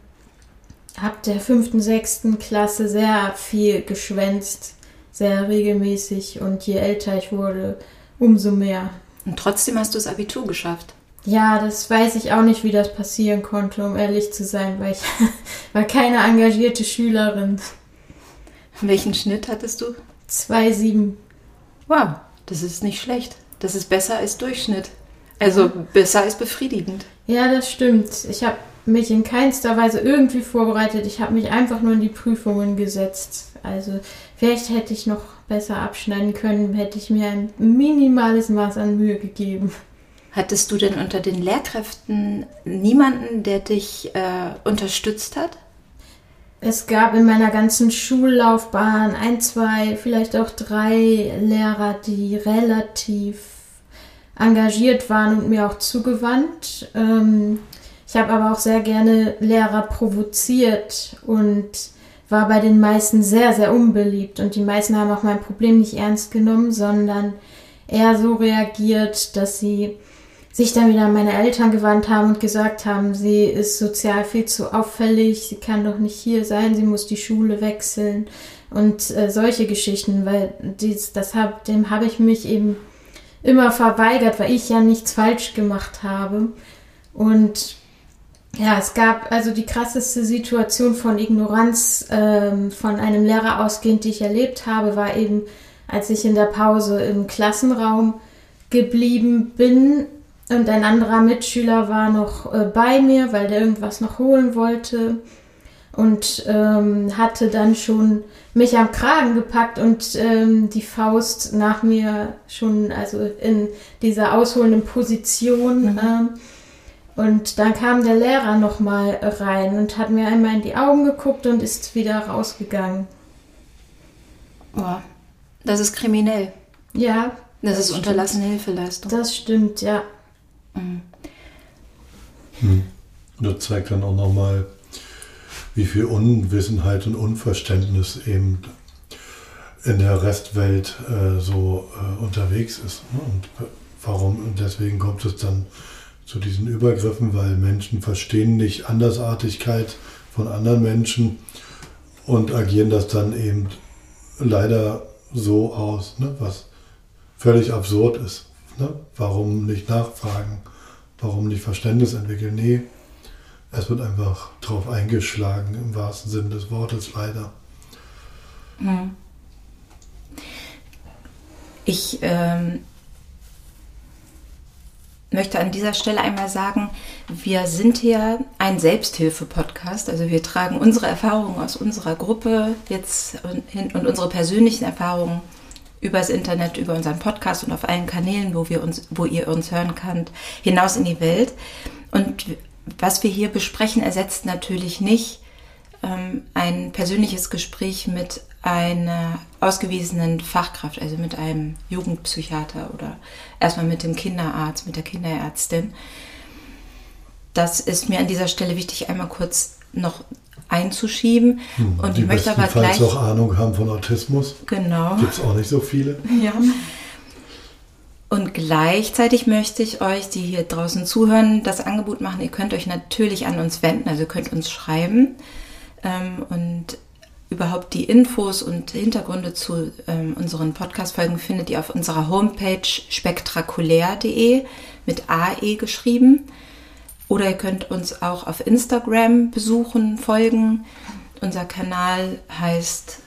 ab der fünften, sechsten Klasse sehr viel geschwänzt, sehr regelmäßig und je älter ich wurde, umso mehr. Und trotzdem hast du das Abitur geschafft. Ja, das weiß ich auch nicht, wie das passieren konnte, um ehrlich zu sein, weil ich war keine engagierte Schülerin. Welchen Schnitt hattest du? 2,7. Wow, das ist nicht schlecht. Das ist besser als Durchschnitt. Also besser als befriedigend. Ja, das stimmt. Ich habe mich in keinster Weise irgendwie vorbereitet. Ich habe mich einfach nur in die Prüfungen gesetzt. Also vielleicht hätte ich noch besser abschneiden können, hätte ich mir ein minimales Maß an Mühe gegeben. Hattest du denn unter den Lehrkräften niemanden, der dich äh, unterstützt hat? Es gab in meiner ganzen Schullaufbahn ein, zwei, vielleicht auch drei Lehrer, die relativ engagiert waren und mir auch zugewandt. Ähm, ich habe aber auch sehr gerne Lehrer provoziert und war bei den meisten sehr, sehr unbeliebt. Und die meisten haben auch mein Problem nicht ernst genommen, sondern eher so reagiert, dass sie sich dann wieder an meine Eltern gewandt haben und gesagt haben, sie ist sozial viel zu auffällig, sie kann doch nicht hier sein, sie muss die Schule wechseln und äh, solche Geschichten, weil dies, das hab, dem habe ich mich eben immer verweigert, weil ich ja nichts falsch gemacht habe. Und ja, es gab also die krasseste Situation von Ignoranz ähm, von einem Lehrer ausgehend, die ich erlebt habe, war eben, als ich in der Pause im Klassenraum geblieben bin und ein anderer Mitschüler war noch äh, bei mir, weil der irgendwas noch holen wollte und ähm, hatte dann schon mich am Kragen gepackt und ähm, die Faust nach mir schon, also in dieser ausholenden Position. Mhm. Und dann kam der Lehrer nochmal rein und hat mir einmal in die Augen geguckt und ist wieder rausgegangen. Oh, das ist kriminell. Ja. Das, das ist unterlassene Hilfeleistung. Das stimmt, ja. Mhm. Hm. Das zeigt dann auch nochmal, wie viel Unwissenheit und Unverständnis eben in der Restwelt äh, so äh, unterwegs ist. Ne? Und warum, und deswegen kommt es dann zu diesen Übergriffen, weil Menschen verstehen nicht Andersartigkeit von anderen Menschen und agieren das dann eben leider so aus, ne? was völlig absurd ist. Ne? Warum nicht nachfragen? Warum nicht Verständnis entwickeln? Nee, es wird einfach drauf eingeschlagen, im wahrsten Sinne des Wortes leider. Ich ähm, möchte an dieser Stelle einmal sagen, wir sind hier ein Selbsthilfe-Podcast. Also wir tragen unsere Erfahrungen aus unserer Gruppe jetzt und, und unsere persönlichen Erfahrungen übers Internet, über unseren Podcast und auf allen Kanälen, wo, wir uns, wo ihr uns hören könnt, hinaus in die Welt. Und was wir hier besprechen, ersetzt natürlich nicht ähm, ein persönliches Gespräch mit einer ausgewiesenen Fachkraft, also mit einem Jugendpsychiater oder erstmal mit dem Kinderarzt, mit der Kinderärztin. Das ist mir an dieser Stelle wichtig, einmal kurz noch einzuschieben. Hm, und ich möchte aber gleich auch Ahnung haben von Autismus. Genau. Gibt es auch nicht so viele. Ja. Und gleichzeitig möchte ich euch, die hier draußen zuhören, das Angebot machen. Ihr könnt euch natürlich an uns wenden, also ihr könnt uns schreiben ähm, und überhaupt die Infos und Hintergründe zu ähm, unseren Podcast-Folgen findet ihr auf unserer Homepage spektakulär.de mit AE geschrieben. Oder ihr könnt uns auch auf Instagram besuchen, folgen. Unser Kanal heißt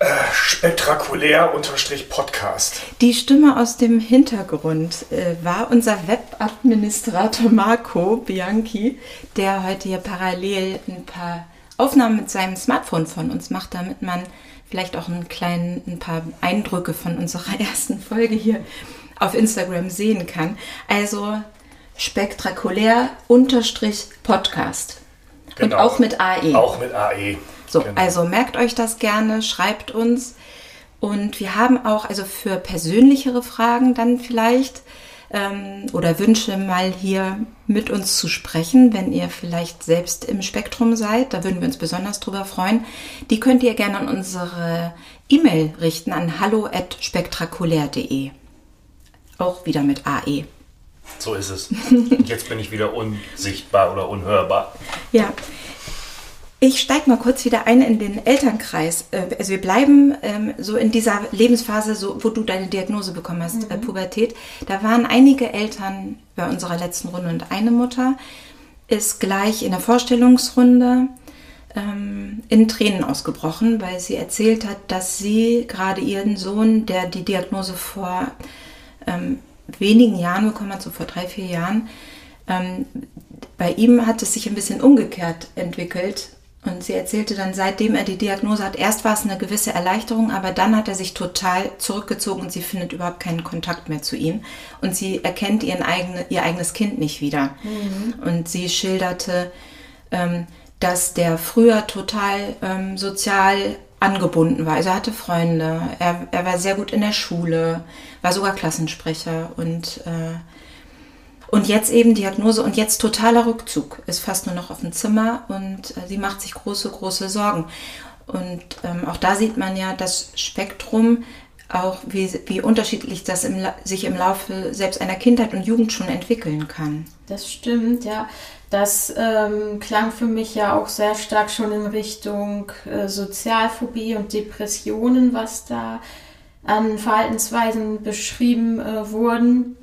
äh, spektakulär-podcast. Die Stimme aus dem Hintergrund äh, war unser Webadministrator Marco Bianchi, der heute hier parallel ein paar Aufnahmen mit seinem Smartphone von uns macht, damit man vielleicht auch einen kleinen, ein paar Eindrücke von unserer ersten Folge hier auf Instagram sehen kann. Also spektakulär-podcast. Genau. Und auch mit AE. Auch mit AE. So, Genau. also merkt euch das gerne, schreibt uns. Und wir haben auch, also für persönlichere Fragen dann vielleicht ähm, oder Wünsche mal hier mit uns zu sprechen, wenn ihr vielleicht selbst im Spektrum seid. Da würden wir uns besonders drüber freuen. Die könnt ihr gerne an unsere E-Mail richten an hallo@spektakulär.de. Auch wieder mit. AE. So ist es. Und jetzt bin ich wieder unsichtbar oder unhörbar. Ja. Ich steige mal kurz wieder ein in den Elternkreis. Äh, Also wir bleiben ähm, so in dieser Lebensphase, so, wo du deine Diagnose bekommen hast, äh, Pubertät. Da waren einige Eltern bei unserer letzten Runde und eine Mutter ist gleich in der Vorstellungsrunde ähm, in Tränen ausgebrochen, weil sie erzählt hat, dass sie gerade ihren Sohn, der die Diagnose vor ähm, wenigen Jahren bekommen hat, so vor drei, vier Jahren, ähm, bei ihm hat es sich ein bisschen umgekehrt entwickelt. Und sie erzählte dann, seitdem er die Diagnose hat, erst war es eine gewisse Erleichterung, aber dann hat er sich total zurückgezogen und sie findet überhaupt keinen Kontakt mehr zu ihm. Und sie erkennt ihren eigene, ihr eigenes Kind nicht wieder. Und sie schilderte, ähm, dass der früher total ähm, sozial angebunden war. Also er hatte Freunde, er, er war sehr gut in der Schule, war sogar Klassensprecher und äh, und jetzt eben Diagnose und jetzt totaler Rückzug. Ist fast nur noch auf dem Zimmer und äh, sie macht sich große, große Sorgen. Und ähm, auch da sieht man ja das Spektrum, auch wie, wie unterschiedlich das im, sich im Laufe selbst einer Kindheit und Jugend schon entwickeln kann. Das stimmt, ja. Das ähm, klang für mich ja auch sehr stark schon in Richtung äh, Sozialphobie und Depressionen, was da an Verhaltensweisen beschrieben äh, wurden.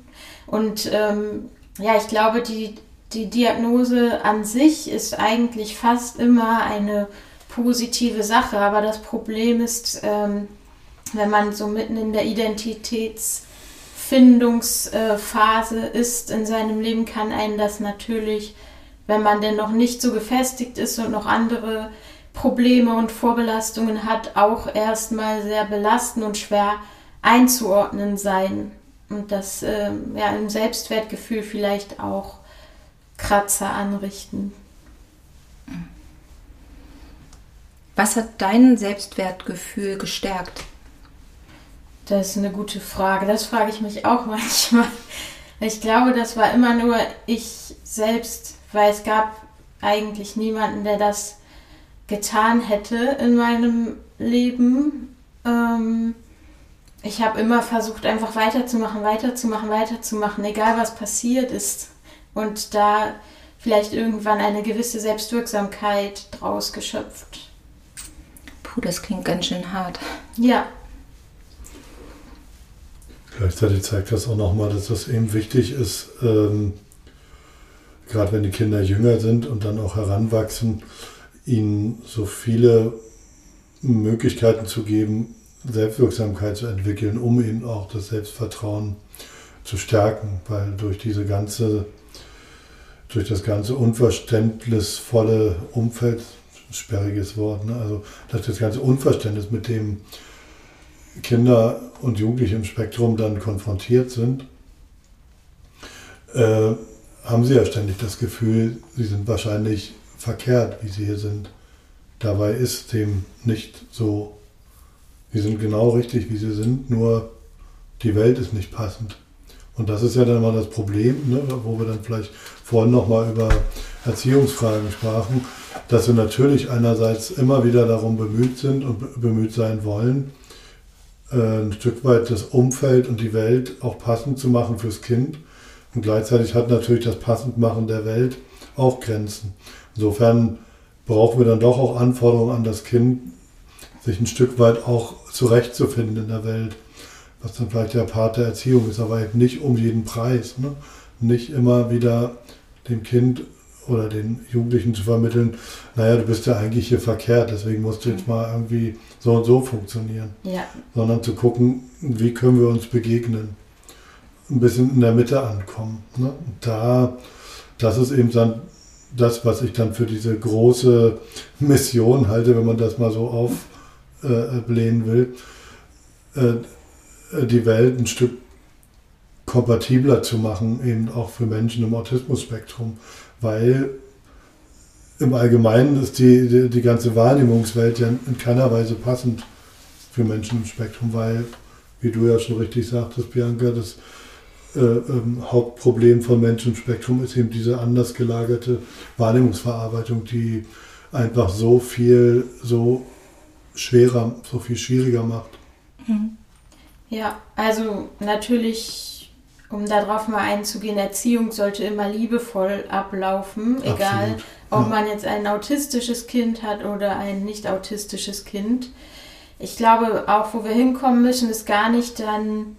Und ähm, ja, ich glaube, die, die Diagnose an sich ist eigentlich fast immer eine positive Sache, aber das Problem ist, ähm, wenn man so mitten in der Identitätsfindungsphase ist in seinem Leben, kann einen das natürlich, wenn man denn noch nicht so gefestigt ist und noch andere Probleme und Vorbelastungen hat, auch erstmal sehr belastend und schwer einzuordnen sein. Und das ähm, ja, im Selbstwertgefühl vielleicht auch Kratzer anrichten. Was hat dein Selbstwertgefühl gestärkt? Das ist eine gute Frage. Das frage ich mich auch manchmal. Ich glaube, das war immer nur ich selbst, weil es gab eigentlich niemanden, der das getan hätte in meinem Leben. Ähm, ich habe immer versucht, einfach weiterzumachen, weiterzumachen, weiterzumachen, egal was passiert ist. Und da vielleicht irgendwann eine gewisse Selbstwirksamkeit draus geschöpft. Puh, das klingt ganz schön hart. Ja, Gleichzeitig zeigt das auch nochmal, dass das eben wichtig ist, ähm, gerade wenn die Kinder jünger sind und dann auch heranwachsen, ihnen so viele Möglichkeiten zu geben, Selbstwirksamkeit zu entwickeln, um eben auch das Selbstvertrauen zu stärken, weil durch diese ganze, durch das ganze unverständnisvolle Umfeld, sperriges Wort, ne? also durch das ganze Unverständnis, mit dem Kinder und Jugendliche im Spektrum dann konfrontiert sind, äh, haben sie ja ständig das Gefühl, sie sind wahrscheinlich verkehrt, wie sie hier sind. Dabei ist dem nicht so. Sie sind genau richtig, wie sie sind, nur die Welt ist nicht passend. Und das ist ja dann mal das Problem, ne, wo wir dann vielleicht vorhin nochmal über Erziehungsfragen sprachen, dass wir natürlich einerseits immer wieder darum bemüht sind und be- bemüht sein wollen, äh, ein Stück weit das Umfeld und die Welt auch passend zu machen fürs Kind. Und gleichzeitig hat natürlich das Passendmachen der Welt auch Grenzen. Insofern brauchen wir dann doch auch Anforderungen an das Kind, sich ein Stück weit auch zurechtzufinden in der Welt, was dann vielleicht der Part der Erziehung ist, aber eben nicht um jeden Preis. Ne? Nicht immer wieder dem Kind oder den Jugendlichen zu vermitteln, naja, du bist ja eigentlich hier verkehrt, deswegen musst du jetzt mal irgendwie so und so funktionieren ja, sondern zu gucken, wie können wir uns begegnen. Ein bisschen in der Mitte ankommen. Ne? Da, das ist eben dann das, was ich dann für diese große Mission halte, wenn man das mal so aufblähen will, äh, die Welt ein Stück kompatibler zu machen, eben auch für Menschen im Autismus-Spektrum, weil im Allgemeinen ist die, die, die, ganze Wahrnehmungswelt ja in keiner Weise passend für Menschen im Spektrum, weil, wie du ja schon richtig sagtest, Bianca, das äh, ähm, Hauptproblem von Menschen im Spektrum ist eben diese anders gelagerte Wahrnehmungsverarbeitung, die einfach so viel, so schwerer, so viel schwieriger macht. Mhm. Ja, also natürlich, um darauf mal einzugehen, Erziehung sollte immer liebevoll ablaufen, Absolut. egal ob ja. man jetzt ein autistisches Kind hat oder ein nicht autistisches Kind. Ich glaube, auch wo wir hinkommen müssen, ist gar nicht dann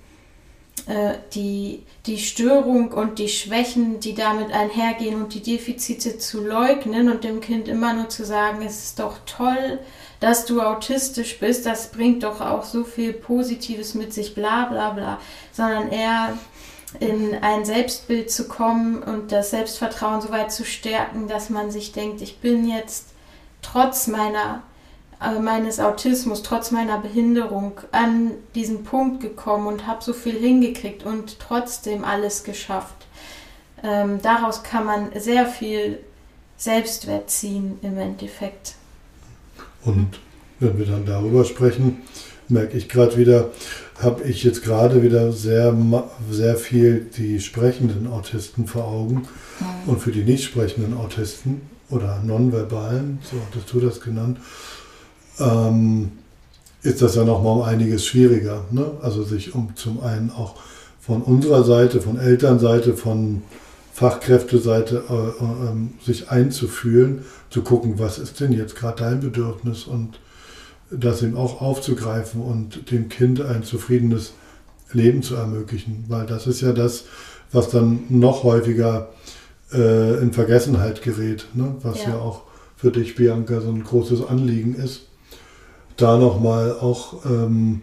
äh, die, die Störung und die Schwächen, die damit einhergehen und die Defizite zu leugnen und dem Kind immer nur zu sagen, es ist doch toll, dass du autistisch bist, das bringt doch auch so viel Positives mit sich, bla bla bla, sondern eher in ein Selbstbild zu kommen und das Selbstvertrauen so weit zu stärken, dass man sich denkt, ich bin jetzt trotz meiner äh, meines Autismus, trotz meiner Behinderung an diesen Punkt gekommen und habe so viel hingekriegt und trotzdem alles geschafft. Ähm, daraus kann man sehr viel Selbstwert ziehen im Endeffekt. Und wenn wir dann darüber sprechen, merke ich gerade wieder, habe ich jetzt gerade wieder sehr, sehr viel die sprechenden Autisten vor Augen. Mhm. Und für die nicht sprechenden Autisten oder nonverbalen, so hattest du das genannt, ähm, ist das ja nochmal um einiges schwieriger. Ne? Also sich um zum einen auch von unserer Seite, von Elternseite, von Fachkräfteseite äh, äh, ähm, sich einzufühlen, zu gucken, was ist denn jetzt gerade dein Bedürfnis und das eben auch aufzugreifen und dem Kind ein zufriedenes Leben zu ermöglichen. Weil das ist ja das, was dann noch häufiger äh, in Vergessenheit gerät, ne? was ja. ja. auch für dich, Bianca, so ein großes Anliegen ist. Da nochmal auch ähm,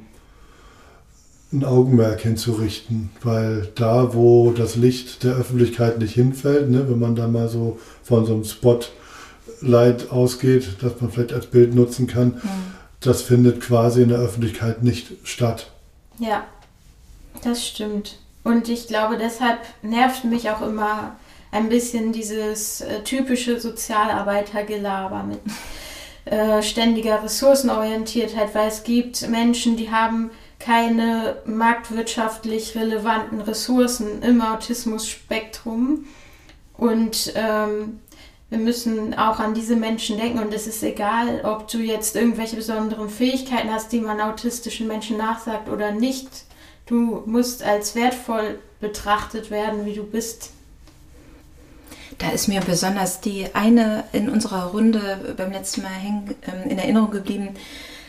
ein Augenmerk hinzurichten, weil da, wo das Licht der Öffentlichkeit nicht hinfällt, ne, wenn man da mal so von so einem Spotlight ausgeht, das man vielleicht als Bild nutzen kann, mhm. das findet quasi in der Öffentlichkeit nicht statt. Ja, das stimmt. Und ich glaube, deshalb nervt mich auch immer ein bisschen dieses äh, typische Sozialarbeitergelaber mit äh, ständiger Ressourcenorientiertheit, weil es gibt Menschen, die haben keine marktwirtschaftlich relevanten Ressourcen im Autismus-Spektrum. Und ähm, wir müssen auch an diese Menschen denken und es ist egal, ob du jetzt irgendwelche besonderen Fähigkeiten hast, die man autistischen Menschen nachsagt oder nicht. Du musst als wertvoll betrachtet werden, wie du bist. Da ist mir besonders die eine in unserer Runde beim letzten Mal ähm, in Erinnerung geblieben,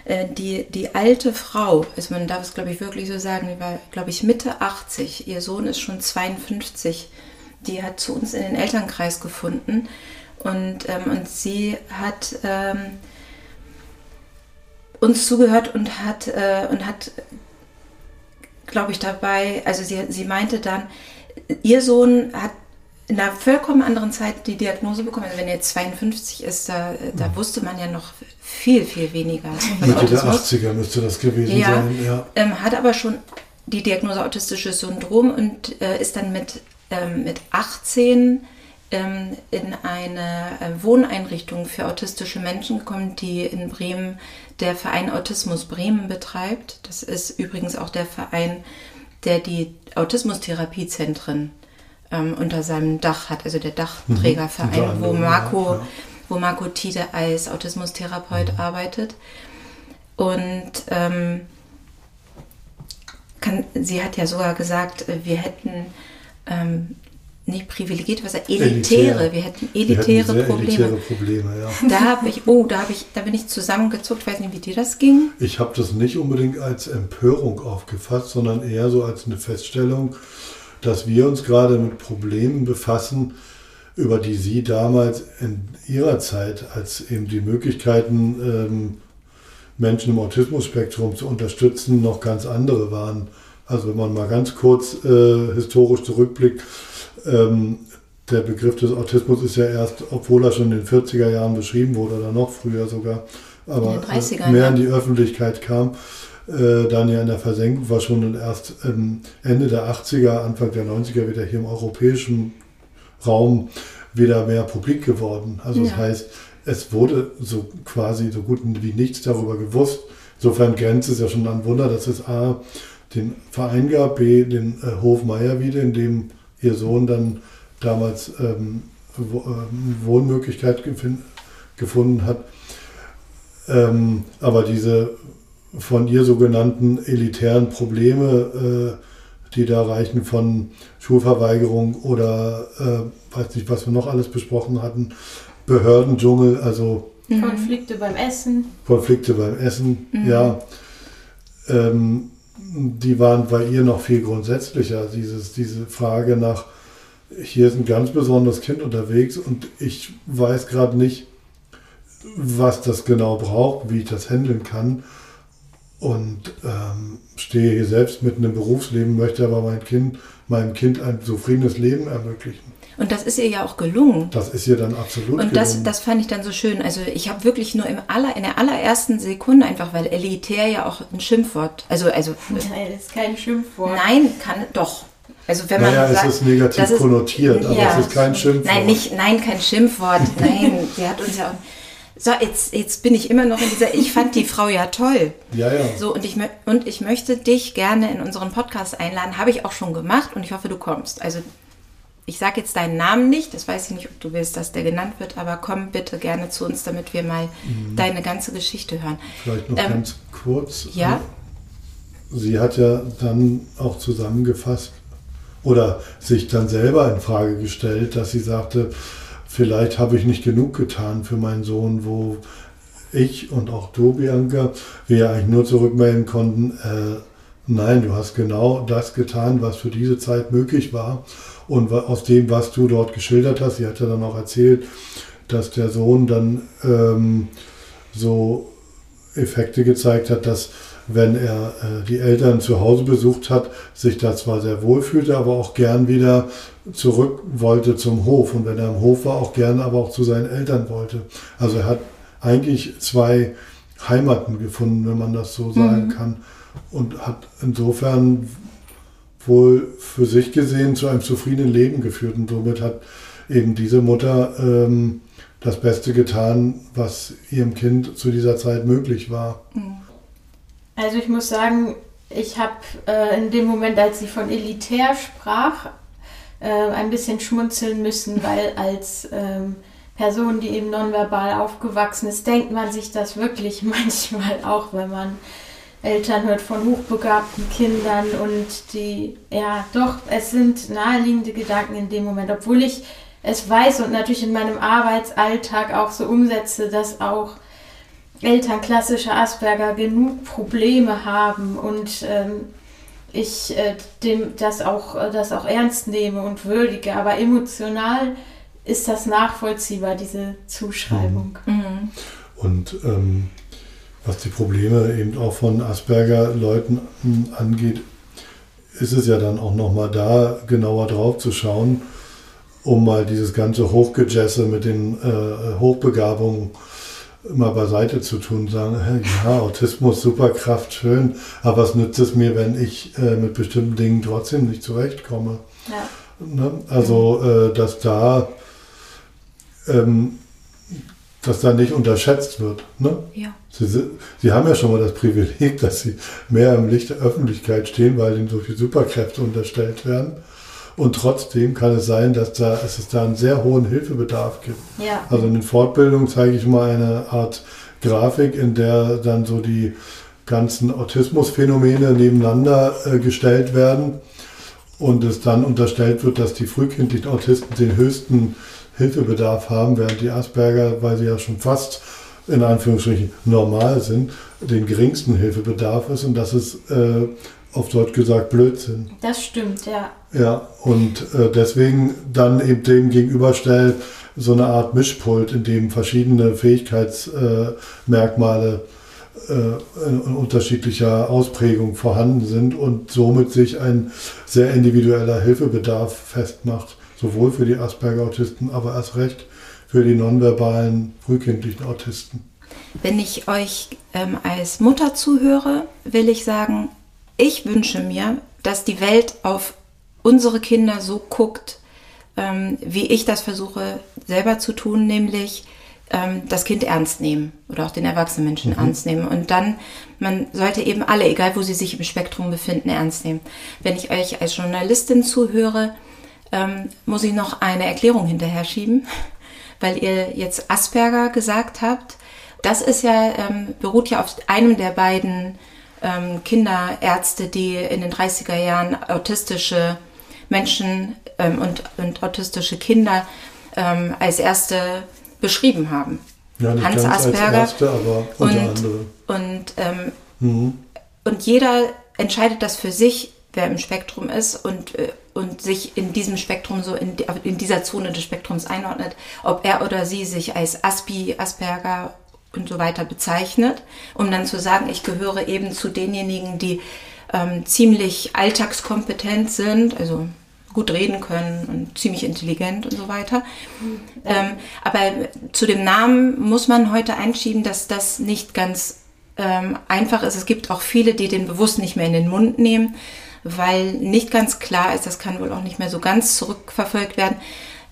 die, die alte Frau, also man darf es glaube ich wirklich so sagen, die war glaube ich Mitte 80, ihr Sohn ist schon 52, die hat zu uns in den Elternkreis gefunden. Und, ähm, und sie hat ähm, uns zugehört und hat, äh, hat glaube ich dabei, also sie, sie meinte dann, ihr Sohn hat in einer vollkommen anderen Zeit die Diagnose bekommen. Also wenn er jetzt 52 ist, da, da mhm. wusste man ja noch viel, viel weniger. Mitte der 80er müsste das gewesen ja, sein. Ja. Ähm, hat aber schon die Diagnose autistisches Syndrom und äh, ist dann mit, ähm, mit 18 ähm, in eine äh, Wohneinrichtung für autistische Menschen gekommen, die in Bremen der Verein Autismus Bremen betreibt. Das ist übrigens auch der Verein, der die Autismustherapiezentren ähm, unter seinem Dach hat, also der Dachtträgerverein, mhm. wo Marco, ja. wo Marco Tide als Autismustherapeut mhm. arbeitet. Und ähm, kann, sie hat ja sogar gesagt, äh, wir hätten ähm, nicht privilegiert, was er elitäre, Elitär. wir hätten elitäre wir hätten Probleme. Elitäre Probleme ja. Da habe ich, oh, da habe ich, da bin ich zusammengezuckt, weiß nicht, wie dir das ging. Ich habe das nicht unbedingt als Empörung aufgefasst, sondern eher so als eine Feststellung, dass wir uns gerade mit Problemen befassen, über die Sie damals in Ihrer Zeit, als eben die Möglichkeiten, ähm, Menschen im Autismus-Spektrum zu unterstützen, noch ganz andere waren. Also wenn man mal ganz kurz äh, historisch zurückblickt, ähm, der Begriff des Autismus ist ja erst, obwohl er schon in den 40er Jahren beschrieben wurde oder noch früher sogar, aber mehr in die Öffentlichkeit kam, äh, dann ja in der Versenkung war schon und erst ähm, Ende der 80er, Anfang der 90er wieder hier im europäischen Raum wieder mehr publik geworden. Also das Ja. heißt, es wurde so quasi so gut wie nichts darüber gewusst. Insofern grenzt es ja schon an Wunder, dass es A, den Verein gab, B, den äh, Hof Meierwiede, in dem ihr Sohn dann damals ähm, wo, ähm, Wohnmöglichkeit gefunden hat. Ähm, aber diese von ihr sogenannten elitären Probleme, äh, die da reichen von Schulverweigerung oder äh, weiß nicht, was wir noch alles besprochen hatten, Behördendschungel, also Konflikte beim Essen. Konflikte beim Essen, ja, ähm, die waren bei ihr noch viel grundsätzlicher. Dieses, diese Frage nach, hier ist ein ganz besonderes Kind unterwegs und ich weiß gerade nicht, was das genau braucht, wie ich das handeln kann. Und ähm, stehe hier selbst mitten im Berufsleben, möchte aber mein Kind, meinem Kind ein zufriedenes Leben ermöglichen. Und das ist ihr ja auch gelungen. Das ist ihr dann absolut Und das, gelungen. das fand ich dann so schön. Also ich habe wirklich nur im aller, in der allerersten Sekunde einfach, weil elitär ja auch ein Schimpfwort, also, also Nein, das ist kein Schimpfwort. nein, kann doch. Also wenn man naja, sagt, es ist negativ das ist- konnotiert, aber ja. es ist kein Schimpfwort. Nein, nicht, nein, kein Schimpfwort. Nein, sie hat uns ja auch. So, jetzt, jetzt bin ich immer noch in dieser. Ich fand die Frau ja toll. Ja, ja. So, und ich, und ich möchte dich gerne in unseren Podcast einladen. Habe ich auch schon gemacht und ich hoffe, du kommst. Also, ich sage jetzt deinen Namen nicht. Das weiß ich nicht, ob du willst, dass der genannt wird. Aber komm bitte gerne zu uns, damit wir mal deine ganze Geschichte hören. Vielleicht noch Ähm, ganz kurz. ja? Sie hat ja dann auch zusammengefasst oder sich dann selber in Frage gestellt, dass sie sagte, vielleicht habe ich nicht genug getan für meinen Sohn, wo ich und auch du, Bianca, wir eigentlich nur zurückmelden konnten, äh, nein, du hast genau das getan, was für diese Zeit möglich war. Und aus dem, was du dort geschildert hast, sie hat ja dann auch erzählt, dass der Sohn dann ähm, so Effekte gezeigt hat, dass wenn er äh, die Eltern zu Hause besucht hat, sich da zwar sehr wohl fühlte, aber auch gern wieder zurück wollte zum Hof. Und wenn er im Hof war, auch gern aber auch zu seinen Eltern wollte. Also er hat eigentlich zwei Heimaten gefunden, wenn man das so sagen kann. Und hat insofern wohl für sich gesehen zu einem zufriedenen Leben geführt. Und somit hat eben diese Mutter ähm, das Beste getan, was ihrem Kind zu dieser Zeit möglich war. Also ich muss sagen, ich habe äh, in dem Moment, als sie von elitär sprach, äh, ein bisschen schmunzeln müssen, weil als ähm, Person, die eben nonverbal aufgewachsen ist, denkt man sich das wirklich manchmal auch, wenn man Eltern hört von hochbegabten Kindern und die, ja, doch, es sind naheliegende Gedanken in dem Moment, obwohl ich es weiß und natürlich in meinem Arbeitsalltag auch so umsetze, dass auch Eltern klassischer Asperger genug Probleme haben und ähm, ich äh, dem, das, auch, äh, das auch ernst nehme und würdige. Aber emotional ist das nachvollziehbar, diese Zuschreibung. Mhm. Und ähm, was die Probleme eben auch von Asperger-Leuten hm, angeht, ist es ja dann auch nochmal da genauer drauf zu schauen, um mal dieses ganze Hochgejesse mit den äh, Hochbegabungen mal beiseite zu tun, sagen, ja, Autismus, Superkraft, schön, aber was nützt es mir, wenn ich äh, mit bestimmten Dingen trotzdem nicht zurechtkomme? Ja. Ne? Also, äh, dass da ähm, dass da nicht unterschätzt wird. Ne? Ja. Sie, si- sie haben ja schon mal das Privileg, dass sie mehr im Licht der Öffentlichkeit stehen, weil ihnen so viele Superkräfte unterstellt werden. Und trotzdem kann es sein, dass, da, dass es da einen sehr hohen Hilfebedarf gibt. Ja. Also in den Fortbildungen zeige ich mal eine Art Grafik, in der dann so die ganzen Autismusphänomene nebeneinander äh, gestellt werden und es dann unterstellt wird, dass die frühkindlichen Autisten den höchsten Hilfebedarf haben, während die Asperger, weil sie ja schon fast in Anführungsstrichen normal sind, den geringsten Hilfebedarf ist und das ist äh, auf Deutsch gesagt Blödsinn. Das stimmt, ja. Ja, und äh, deswegen dann eben dem gegenüberstellen so eine Art Mischpult, in dem verschiedene Fähigkeitsmerkmale äh, äh, in unterschiedlicher Ausprägung vorhanden sind und somit sich ein sehr individueller Hilfebedarf festmacht, sowohl für die Asperger-Autisten, aber erst recht für die nonverbalen frühkindlichen Autisten. Wenn ich euch ähm, als Mutter zuhöre, will ich sagen, ich wünsche mir, dass die Welt auf unsere Kinder so guckt, ähm, wie ich das versuche selber zu tun, nämlich ähm, das Kind ernst nehmen oder auch den erwachsenen Menschen mhm. ernst nehmen. Und dann, man sollte eben alle, egal wo sie sich im Spektrum befinden, ernst nehmen. Wenn ich euch als Journalistin zuhöre, ähm, muss ich noch eine Erklärung hinterher schieben, weil ihr jetzt Asperger gesagt habt. Das ist ja, ähm, beruht ja auf einem der beiden ähm, Kinderärzte, die in den 30er Jahren autistische Menschen ähm, und, und autistische Kinder ähm, als erste beschrieben haben. Ja, Hans Asperger. Erste, und. Und, ähm, mhm. und jeder entscheidet das für sich, wer im Spektrum ist und, äh, und sich in diesem Spektrum so in, in dieser Zone des Spektrums einordnet, ob er oder sie sich als Aspi, Asperger und so weiter bezeichnet, um dann zu sagen, ich gehöre eben zu denjenigen, die ähm, ziemlich alltagskompetent sind, also gut reden können und ziemlich intelligent und so weiter. Ähm, aber zu dem Namen muss man heute einschieben, dass das nicht ganz ähm, einfach ist. Es gibt auch viele, die den bewusst nicht mehr in den Mund nehmen, weil nicht ganz klar ist, das kann wohl auch nicht mehr so ganz zurückverfolgt werden,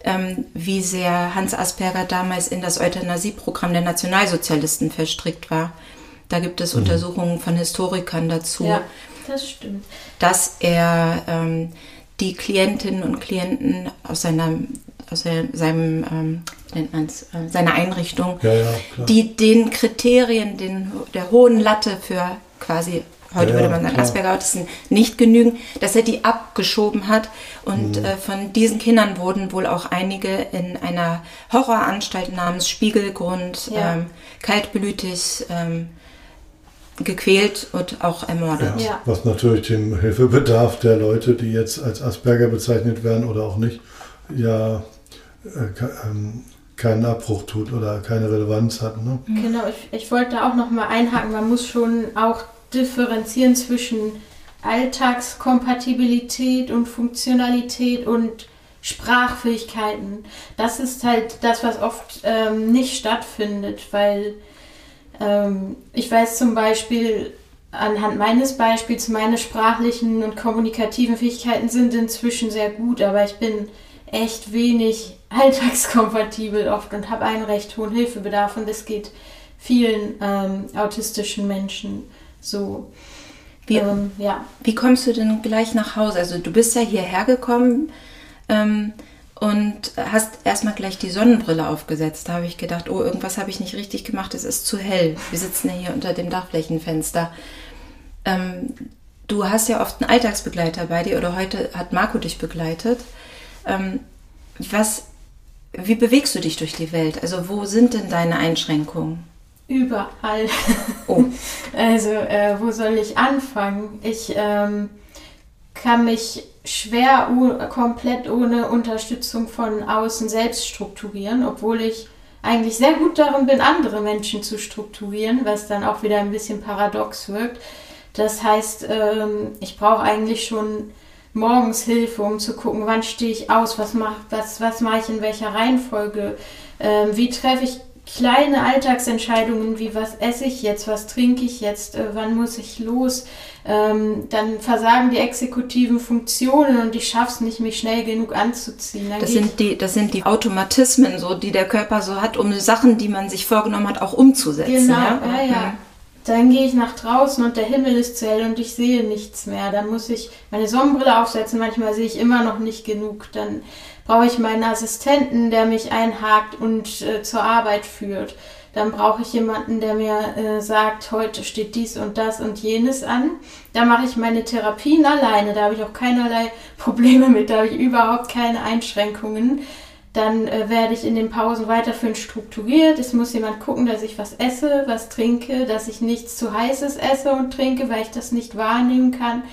ähm, wie sehr Hans Asperger damals in das Euthanasieprogramm der Nationalsozialisten verstrickt war. Da gibt es mhm. Untersuchungen von Historikern dazu. Ja, das stimmt. Dass er ähm, die Klientinnen und Klienten aus seiner aus seinem ähm, nennt man's, äh, seiner Einrichtung, ja, ja, die den Kriterien, den, der hohen Latte für quasi heute ja, würde man sagen Asperger Autisten nicht genügen, dass er die abgeschoben hat und mhm. äh, von diesen Kindern wurden wohl auch einige in einer Horroranstalt namens Spiegelgrund ähm, kaltblütig ähm, gequält und auch ermordet. Ja, was natürlich dem Hilfebedarf der Leute, die jetzt als Asperger bezeichnet werden oder auch nicht, ja äh, ähm, keinen Abbruch tut oder keine Relevanz hat. Ne? Genau, ich, ich wollte da auch noch mal einhaken, man muss schon auch differenzieren zwischen Alltagskompatibilität und Funktionalität und Sprachfähigkeiten. Das ist halt das, was oft ähm, nicht stattfindet, weil ähm, ich weiß zum Beispiel anhand meines Beispiels, meine sprachlichen und kommunikativen Fähigkeiten sind inzwischen sehr gut, aber ich bin echt wenig alltagskompatibel oft und habe einen recht hohen Hilfebedarf und das geht vielen ähm, autistischen Menschen so. Wie, ähm, ja. wie kommst du denn gleich nach Hause? Also du bist ja hierher gekommen ähm, und hast erstmal gleich die Sonnenbrille aufgesetzt. Da habe ich gedacht, oh, irgendwas habe ich nicht richtig gemacht, es ist zu hell. Wir sitzen ja hier unter dem Dachflächenfenster. Ähm, du hast ja oft einen Alltagsbegleiter bei dir oder heute hat Marco dich begleitet. Ähm, was, wie bewegst du dich durch die Welt? Also wo sind denn deine Einschränkungen? Überall. Oh. also äh, wo soll ich anfangen? Ich ähm, kann mich schwer komplett ohne Unterstützung von außen selbst strukturieren, obwohl ich eigentlich sehr gut darin bin, andere Menschen zu strukturieren, was dann auch wieder ein bisschen paradox wirkt. Das heißt, ähm, ich brauche eigentlich schon morgens Hilfe, um zu gucken, wann stehe ich aus, was mache was, was mach ich in welcher Reihenfolge, ähm, wie treffe ich kleine Alltagsentscheidungen wie was esse ich jetzt, was trinke ich jetzt, äh, wann muss ich los, ähm, dann versagen die exekutiven Funktionen und ich schaffe es nicht, mich schnell genug anzuziehen. das sind, die, das sind die Automatismen, so, die der Körper so hat, um Sachen, die man sich vorgenommen hat, auch umzusetzen. Genau, ja, ja. ja. Dann gehe ich nach draußen und der Himmel ist zu hell und ich sehe nichts mehr. Dann muss ich meine Sonnenbrille aufsetzen. Manchmal sehe ich immer noch nicht genug. Dann brauche ich meinen Assistenten, der mich einhakt und äh, zur Arbeit führt. Dann brauche ich jemanden, der mir äh, sagt, heute steht dies und das und jenes an. Da mache ich meine Therapien alleine. Da habe ich auch keinerlei Probleme mit. Da habe ich überhaupt keine Einschränkungen. Dann äh, werde ich in den Pausen weiterführend strukturiert. Es muss jemand gucken, dass ich was esse, was trinke, dass ich nichts zu heißes esse und trinke, weil ich das nicht wahrnehmen kann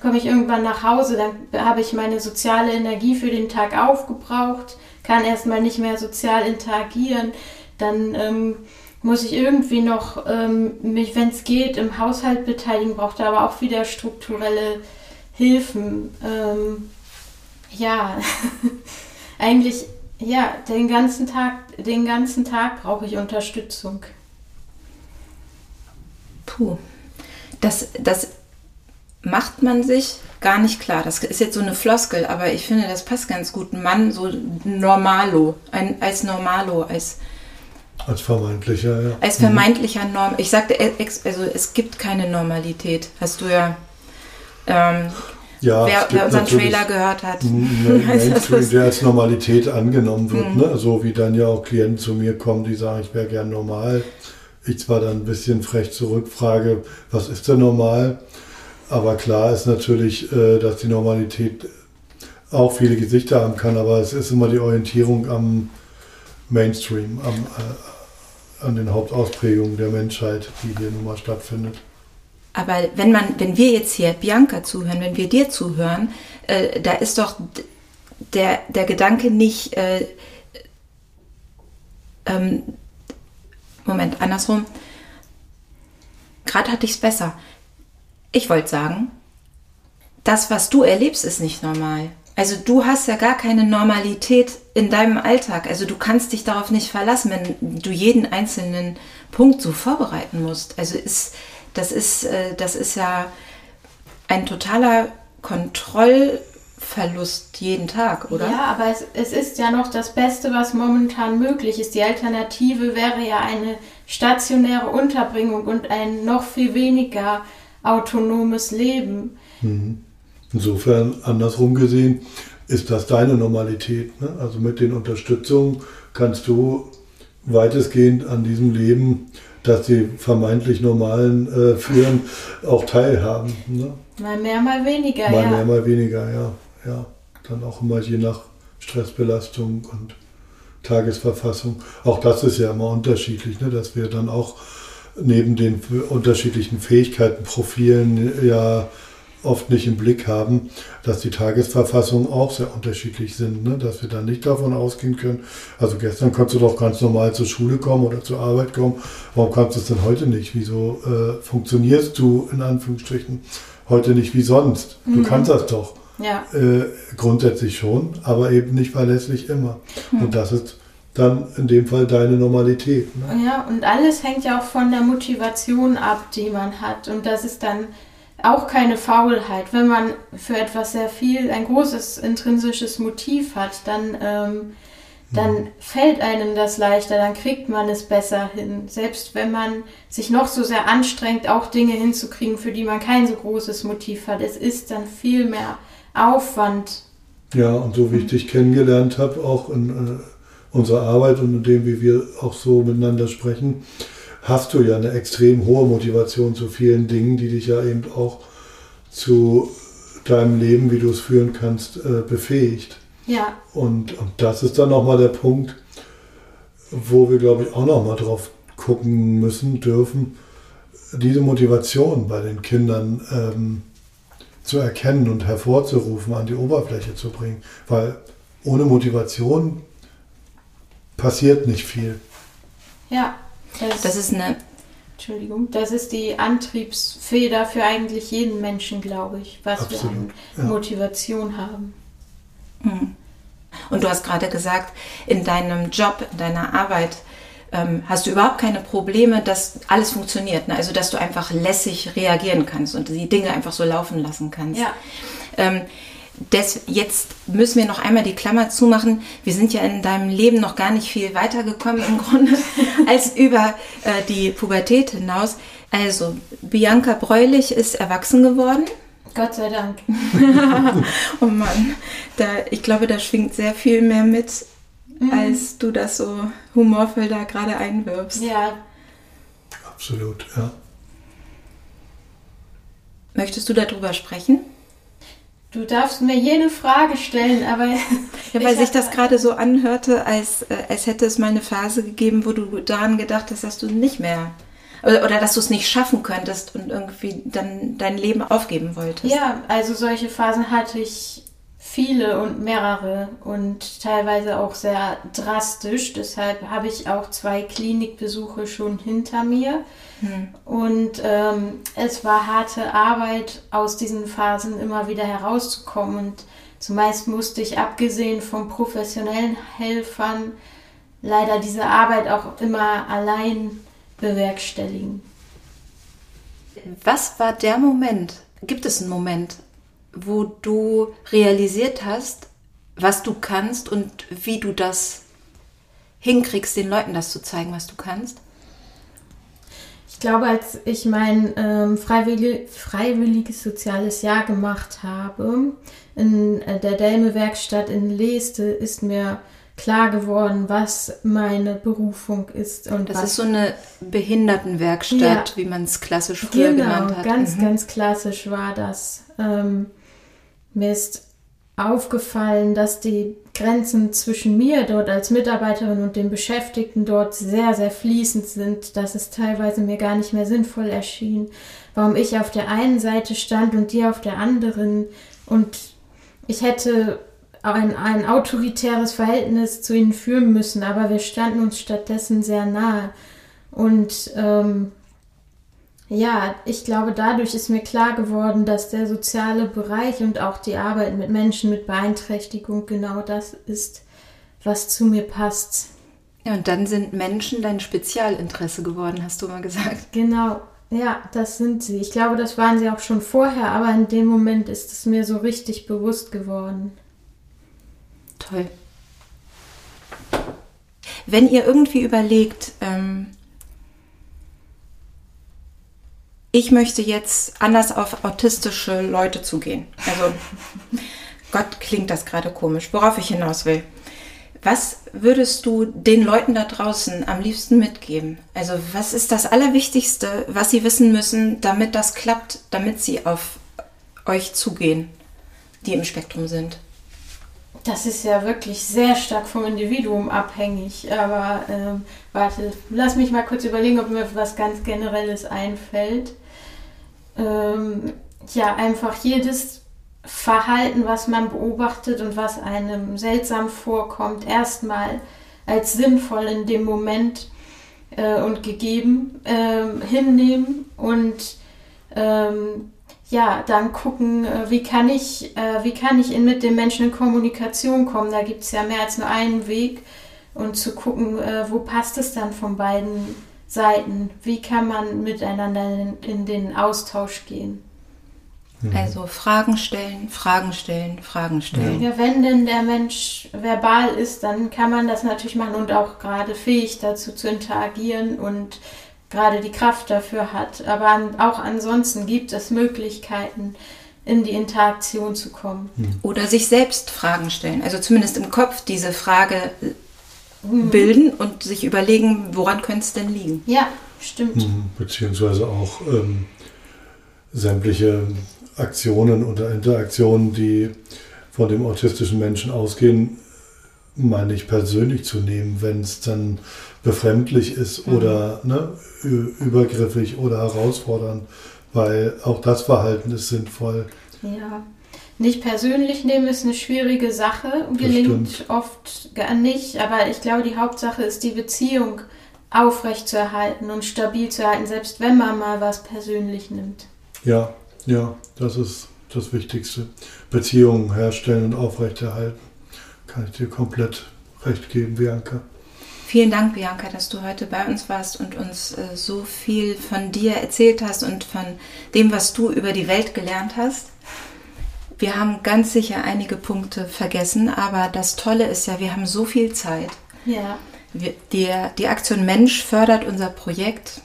komme ich irgendwann nach Hause, dann habe ich meine soziale Energie für den Tag aufgebraucht, kann erstmal nicht mehr sozial interagieren, dann ähm, muss ich irgendwie noch ähm, mich, wenn es geht, im Haushalt beteiligen, braucht aber auch wieder strukturelle Hilfen. Ähm, ja, eigentlich, ja, den ganzen Tag, den ganzen Tag brauche ich Unterstützung. Puh. Das, das macht man sich gar nicht klar. Das ist jetzt so eine Floskel, aber ich finde, das passt ganz gut. Ein Mann so normalo, ein, als normalo, als als vermeintlicher, ja. Als vermeintlicher Norm. Ich sagte, also es gibt keine Normalität. Hast du ja, ähm, ja wer, wer unseren Trailer gehört hat. Mainstream, der als Normalität angenommen wird. Mhm. Ne? So wie dann ja auch Klienten zu mir kommen, die sagen, ich wäre gern normal. Ich zwar dann ein bisschen frech zurückfrage, was ist denn normal? Aber klar ist natürlich, äh, dass die Normalität auch viele Gesichter haben kann, aber es ist immer die Orientierung am Mainstream, am, äh, an den Hauptausprägungen der Menschheit, die hier nun mal stattfindet. Aber wenn man, wenn wir jetzt hier Bianca zuhören, wenn wir dir zuhören, äh, da ist doch der, der Gedanke nicht, äh, ähm, Moment, andersrum. Gerade hatte ich es besser. Ich wollte sagen, das, was du erlebst, ist nicht normal. Also du hast ja gar keine Normalität in deinem Alltag. Also du kannst dich darauf nicht verlassen, wenn du jeden einzelnen Punkt so vorbereiten musst. Also ist, das, ist, äh, das ist ja ein totaler Kontrollverlust jeden Tag, oder? Ja, aber es, es ist ja noch das Beste, was momentan möglich ist. Die Alternative wäre ja eine stationäre Unterbringung und ein noch viel weniger autonomes Leben. Mhm. Insofern, andersrum gesehen, ist das deine Normalität. Ne? Also mit den Unterstützungen kannst du weitestgehend an diesem Leben, das die vermeintlich normalen äh, führen, auch teilhaben. Ne? Mal mehr, mal weniger, mal ja. Mal mehr, mal weniger, ja. ja. Dann auch immer je nach Stressbelastung und Tagesverfassung. Auch das ist ja immer unterschiedlich, ne? dass wir dann auch neben den unterschiedlichen Fähigkeitenprofilen ja oft nicht im Blick haben, dass die Tagesverfassungen auch sehr unterschiedlich sind, ne? dass wir dann nicht davon ausgehen können, also gestern konntest du doch ganz normal zur Schule kommen oder zur Arbeit kommen, warum kannst du es denn heute nicht? Wieso äh, funktionierst du in Anführungsstrichen heute nicht wie sonst? Du mhm. kannst das doch. Ja. Äh, grundsätzlich schon, aber eben nicht verlässlich immer. Mhm. Und das ist dann in dem Fall deine Normalität. Ne? Ja, und alles hängt ja auch von der Motivation ab, die man hat. Und das ist dann auch keine Faulheit. Wenn man für etwas sehr viel, ein großes intrinsisches Motiv hat, dann, ähm, dann mhm. fällt einem das leichter, dann kriegt man es besser hin. Selbst wenn man sich noch so sehr anstrengt, auch Dinge hinzukriegen, für die man kein so großes Motiv hat. Es ist dann viel mehr Aufwand. Ja, und so wie ich dich kennengelernt habe, auch in äh, unserer Arbeit und in dem, wie wir auch so miteinander sprechen, hast du ja eine extrem hohe Motivation zu vielen Dingen, die dich ja eben auch zu deinem Leben, wie du es führen kannst, äh, befähigt. Ja. Und, und das ist dann nochmal der Punkt, wo wir, glaube ich, auch nochmal drauf gucken müssen, dürfen, diese Motivation bei den Kindern ähm, zu erkennen und hervorzurufen, an die Oberfläche zu bringen. Weil ohne Motivation passiert nicht viel. Ja. Das, das ist eine. Entschuldigung, das ist die Antriebsfeder für eigentlich jeden Menschen, glaube ich, was Absolut, wir an ja. Motivation haben. Hm. Und du hast gerade gesagt, in deinem Job, in deiner Arbeit, ähm, hast du überhaupt keine Probleme, dass alles funktioniert. Ne? Also, dass du einfach lässig reagieren kannst und die Dinge einfach so laufen lassen kannst. Ja. Ähm, des, jetzt müssen wir noch einmal die Klammer zumachen. Wir sind ja in deinem Leben noch gar nicht viel weitergekommen im Grunde als über äh, die Pubertät hinaus. Also, Bianca Bräulich ist erwachsen geworden. Gott sei Dank. oh Mann, da, ich glaube, da schwingt sehr viel mehr mit, mhm. als du das so humorvoll da gerade einwirbst. Ja. Absolut, ja. Möchtest du darüber sprechen? Du darfst mir jede Frage stellen, aber. ja, weil sich das gerade so anhörte, als, äh, als hätte es mal eine Phase gegeben, wo du daran gedacht hast, dass du nicht mehr. Oder, oder dass du es nicht schaffen könntest und irgendwie dann dein Leben aufgeben wolltest. Ja, also solche Phasen hatte ich viele und mehrere und teilweise auch sehr drastisch. Deshalb habe ich auch zwei Klinikbesuche schon hinter mir. Hm. Und ähm, es war harte Arbeit, aus diesen Phasen immer wieder herauszukommen. Und zumeist musste ich, abgesehen von professionellen Helfern, leider diese Arbeit auch immer allein bewerkstelligen. Was war der Moment? Gibt es einen Moment, wo du realisiert hast, was du kannst und wie du das hinkriegst, den Leuten das zu zeigen, was du kannst? Ich glaube, als ich mein ähm, freiwillig, freiwilliges soziales Jahr gemacht habe, in äh, der Delme-Werkstatt in Leeste, ist mir klar geworden, was meine Berufung ist. Und das ist so eine Behindertenwerkstatt, Ja. wie man es klassisch früher Genau, genannt hat. ganz, Mhm. ganz klassisch war das. Ähm, mir ist aufgefallen, dass die Grenzen zwischen mir dort als Mitarbeiterin und den Beschäftigten dort sehr, sehr fließend sind, dass es teilweise mir gar nicht mehr sinnvoll erschien, warum ich auf der einen Seite stand und die auf der anderen und ich hätte ein, ein autoritäres Verhältnis zu ihnen führen müssen, aber wir standen uns stattdessen sehr nahe. Und ähm, ja, ich glaube, dadurch ist mir klar geworden, dass der soziale Bereich und auch die Arbeit mit Menschen mit Beeinträchtigung genau das ist, was zu mir passt. Ja, und dann sind Menschen dein Spezialinteresse geworden, hast du mal gesagt. Genau, ja, das sind sie. Ich glaube, das waren sie auch schon vorher, aber in dem Moment ist es mir so richtig bewusst geworden. Toll. Wenn ihr irgendwie überlegt, ähm, ich möchte jetzt anders auf autistische Leute zugehen. Also, Gott klingt das gerade komisch, worauf ich hinaus will. Was würdest du den Leuten da draußen am liebsten mitgeben? Also, was ist das Allerwichtigste, was sie wissen müssen, damit das klappt, damit sie auf euch zugehen, die im Spektrum sind? Das ist ja wirklich sehr stark vom Individuum abhängig. Aber ähm, warte, lass mich mal kurz überlegen, ob mir was ganz Generelles einfällt. Ähm, ja, einfach jedes Verhalten, was man beobachtet und was einem seltsam vorkommt, erstmal als sinnvoll in dem Moment äh, und gegeben ähm, hinnehmen und ähm, ja, dann gucken, äh, wie kann ich, äh, wie kann ich in, mit dem Menschen in Kommunikation kommen. Da gibt es ja mehr als nur einen Weg. Und zu gucken, äh, wo passt es dann von beiden Seiten? Wie kann man miteinander in, in den Austausch gehen? Also Fragen stellen, Fragen stellen, Fragen stellen. Ja, wenn denn der Mensch verbal ist, dann kann man das natürlich machen und auch gerade fähig dazu zu interagieren und gerade die Kraft dafür hat. Aber an, auch ansonsten gibt es Möglichkeiten, in die Interaktion zu kommen. Oder sich selbst Fragen stellen. Also zumindest im Kopf diese Frage bilden und sich überlegen, woran könnte es denn liegen. Ja, stimmt. Mhm, Beziehungsweise auch ähm, sämtliche Aktionen oder Interaktionen, die von dem autistischen Menschen ausgehen, meine ich persönlich zu nehmen, wenn es dann befremdlich ist oder ne, übergriffig oder herausfordernd, weil auch das Verhalten ist sinnvoll. Ja. Nicht persönlich nehmen ist eine schwierige Sache, gelingt oft gar nicht, aber ich glaube, die Hauptsache ist, die Beziehung aufrechtzuerhalten und stabil zu erhalten, selbst wenn man mal was persönlich nimmt. Ja, ja, das ist das Wichtigste. Beziehungen herstellen und aufrechterhalten. Kann ich dir komplett recht geben, Bianca. Vielen Dank, Bianca, dass du heute bei uns warst und uns äh, so viel von dir erzählt hast und von dem, was du über die Welt gelernt hast. Wir haben ganz sicher einige Punkte vergessen, aber das Tolle ist ja, wir haben so viel Zeit. Ja. Wir, die, die Aktion Mensch fördert unser Projekt.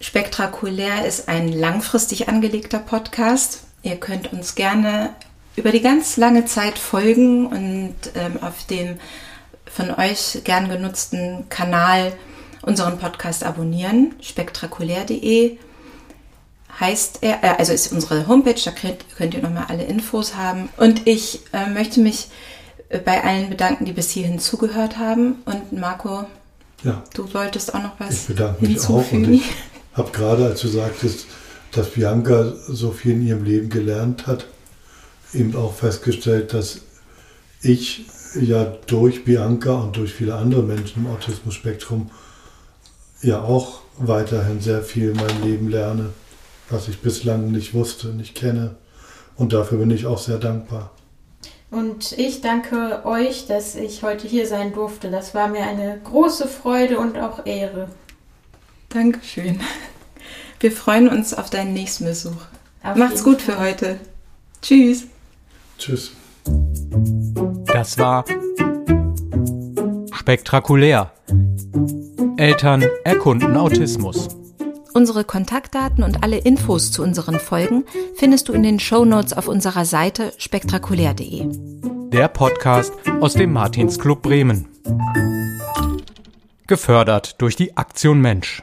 Spektakulär ist ein langfristig angelegter Podcast. Ihr könnt uns gerne über die ganz lange Zeit folgen und ähm, auf dem von euch gern genutzten Kanal unseren Podcast abonnieren. Spektakulär.de heißt er, äh, also ist unsere Homepage, da könnt, könnt ihr nochmal alle Infos haben. Und ich äh, möchte mich bei allen bedanken, die bis hierhin zugehört haben. Und Marco, Ja, du wolltest auch noch was ich bedanke mich auch und hinzufügen. ich habe gerade, als du sagtest, dass Bianca so viel in ihrem Leben gelernt hat, eben auch festgestellt, dass ich ja durch Bianca und durch viele andere Menschen im Autismus-Spektrum ja auch weiterhin sehr viel in meinem Leben lerne, was ich bislang nicht wusste, nicht kenne. Und dafür bin ich auch sehr dankbar. Und ich danke euch, dass ich heute hier sein durfte. Das war mir eine große Freude und auch Ehre. Dankeschön. Wir freuen uns auf deinen nächsten Besuch. Auf Macht's gut für heute. Tschüss. Tschüss. Das war spektakulär. Eltern erkunden Autismus. Unsere Kontaktdaten und alle Infos zu unseren Folgen findest du in den Shownotes auf unserer Seite spektakulär.de. Der Podcast aus dem Martinsclub Bremen. Gefördert durch die Aktion Mensch.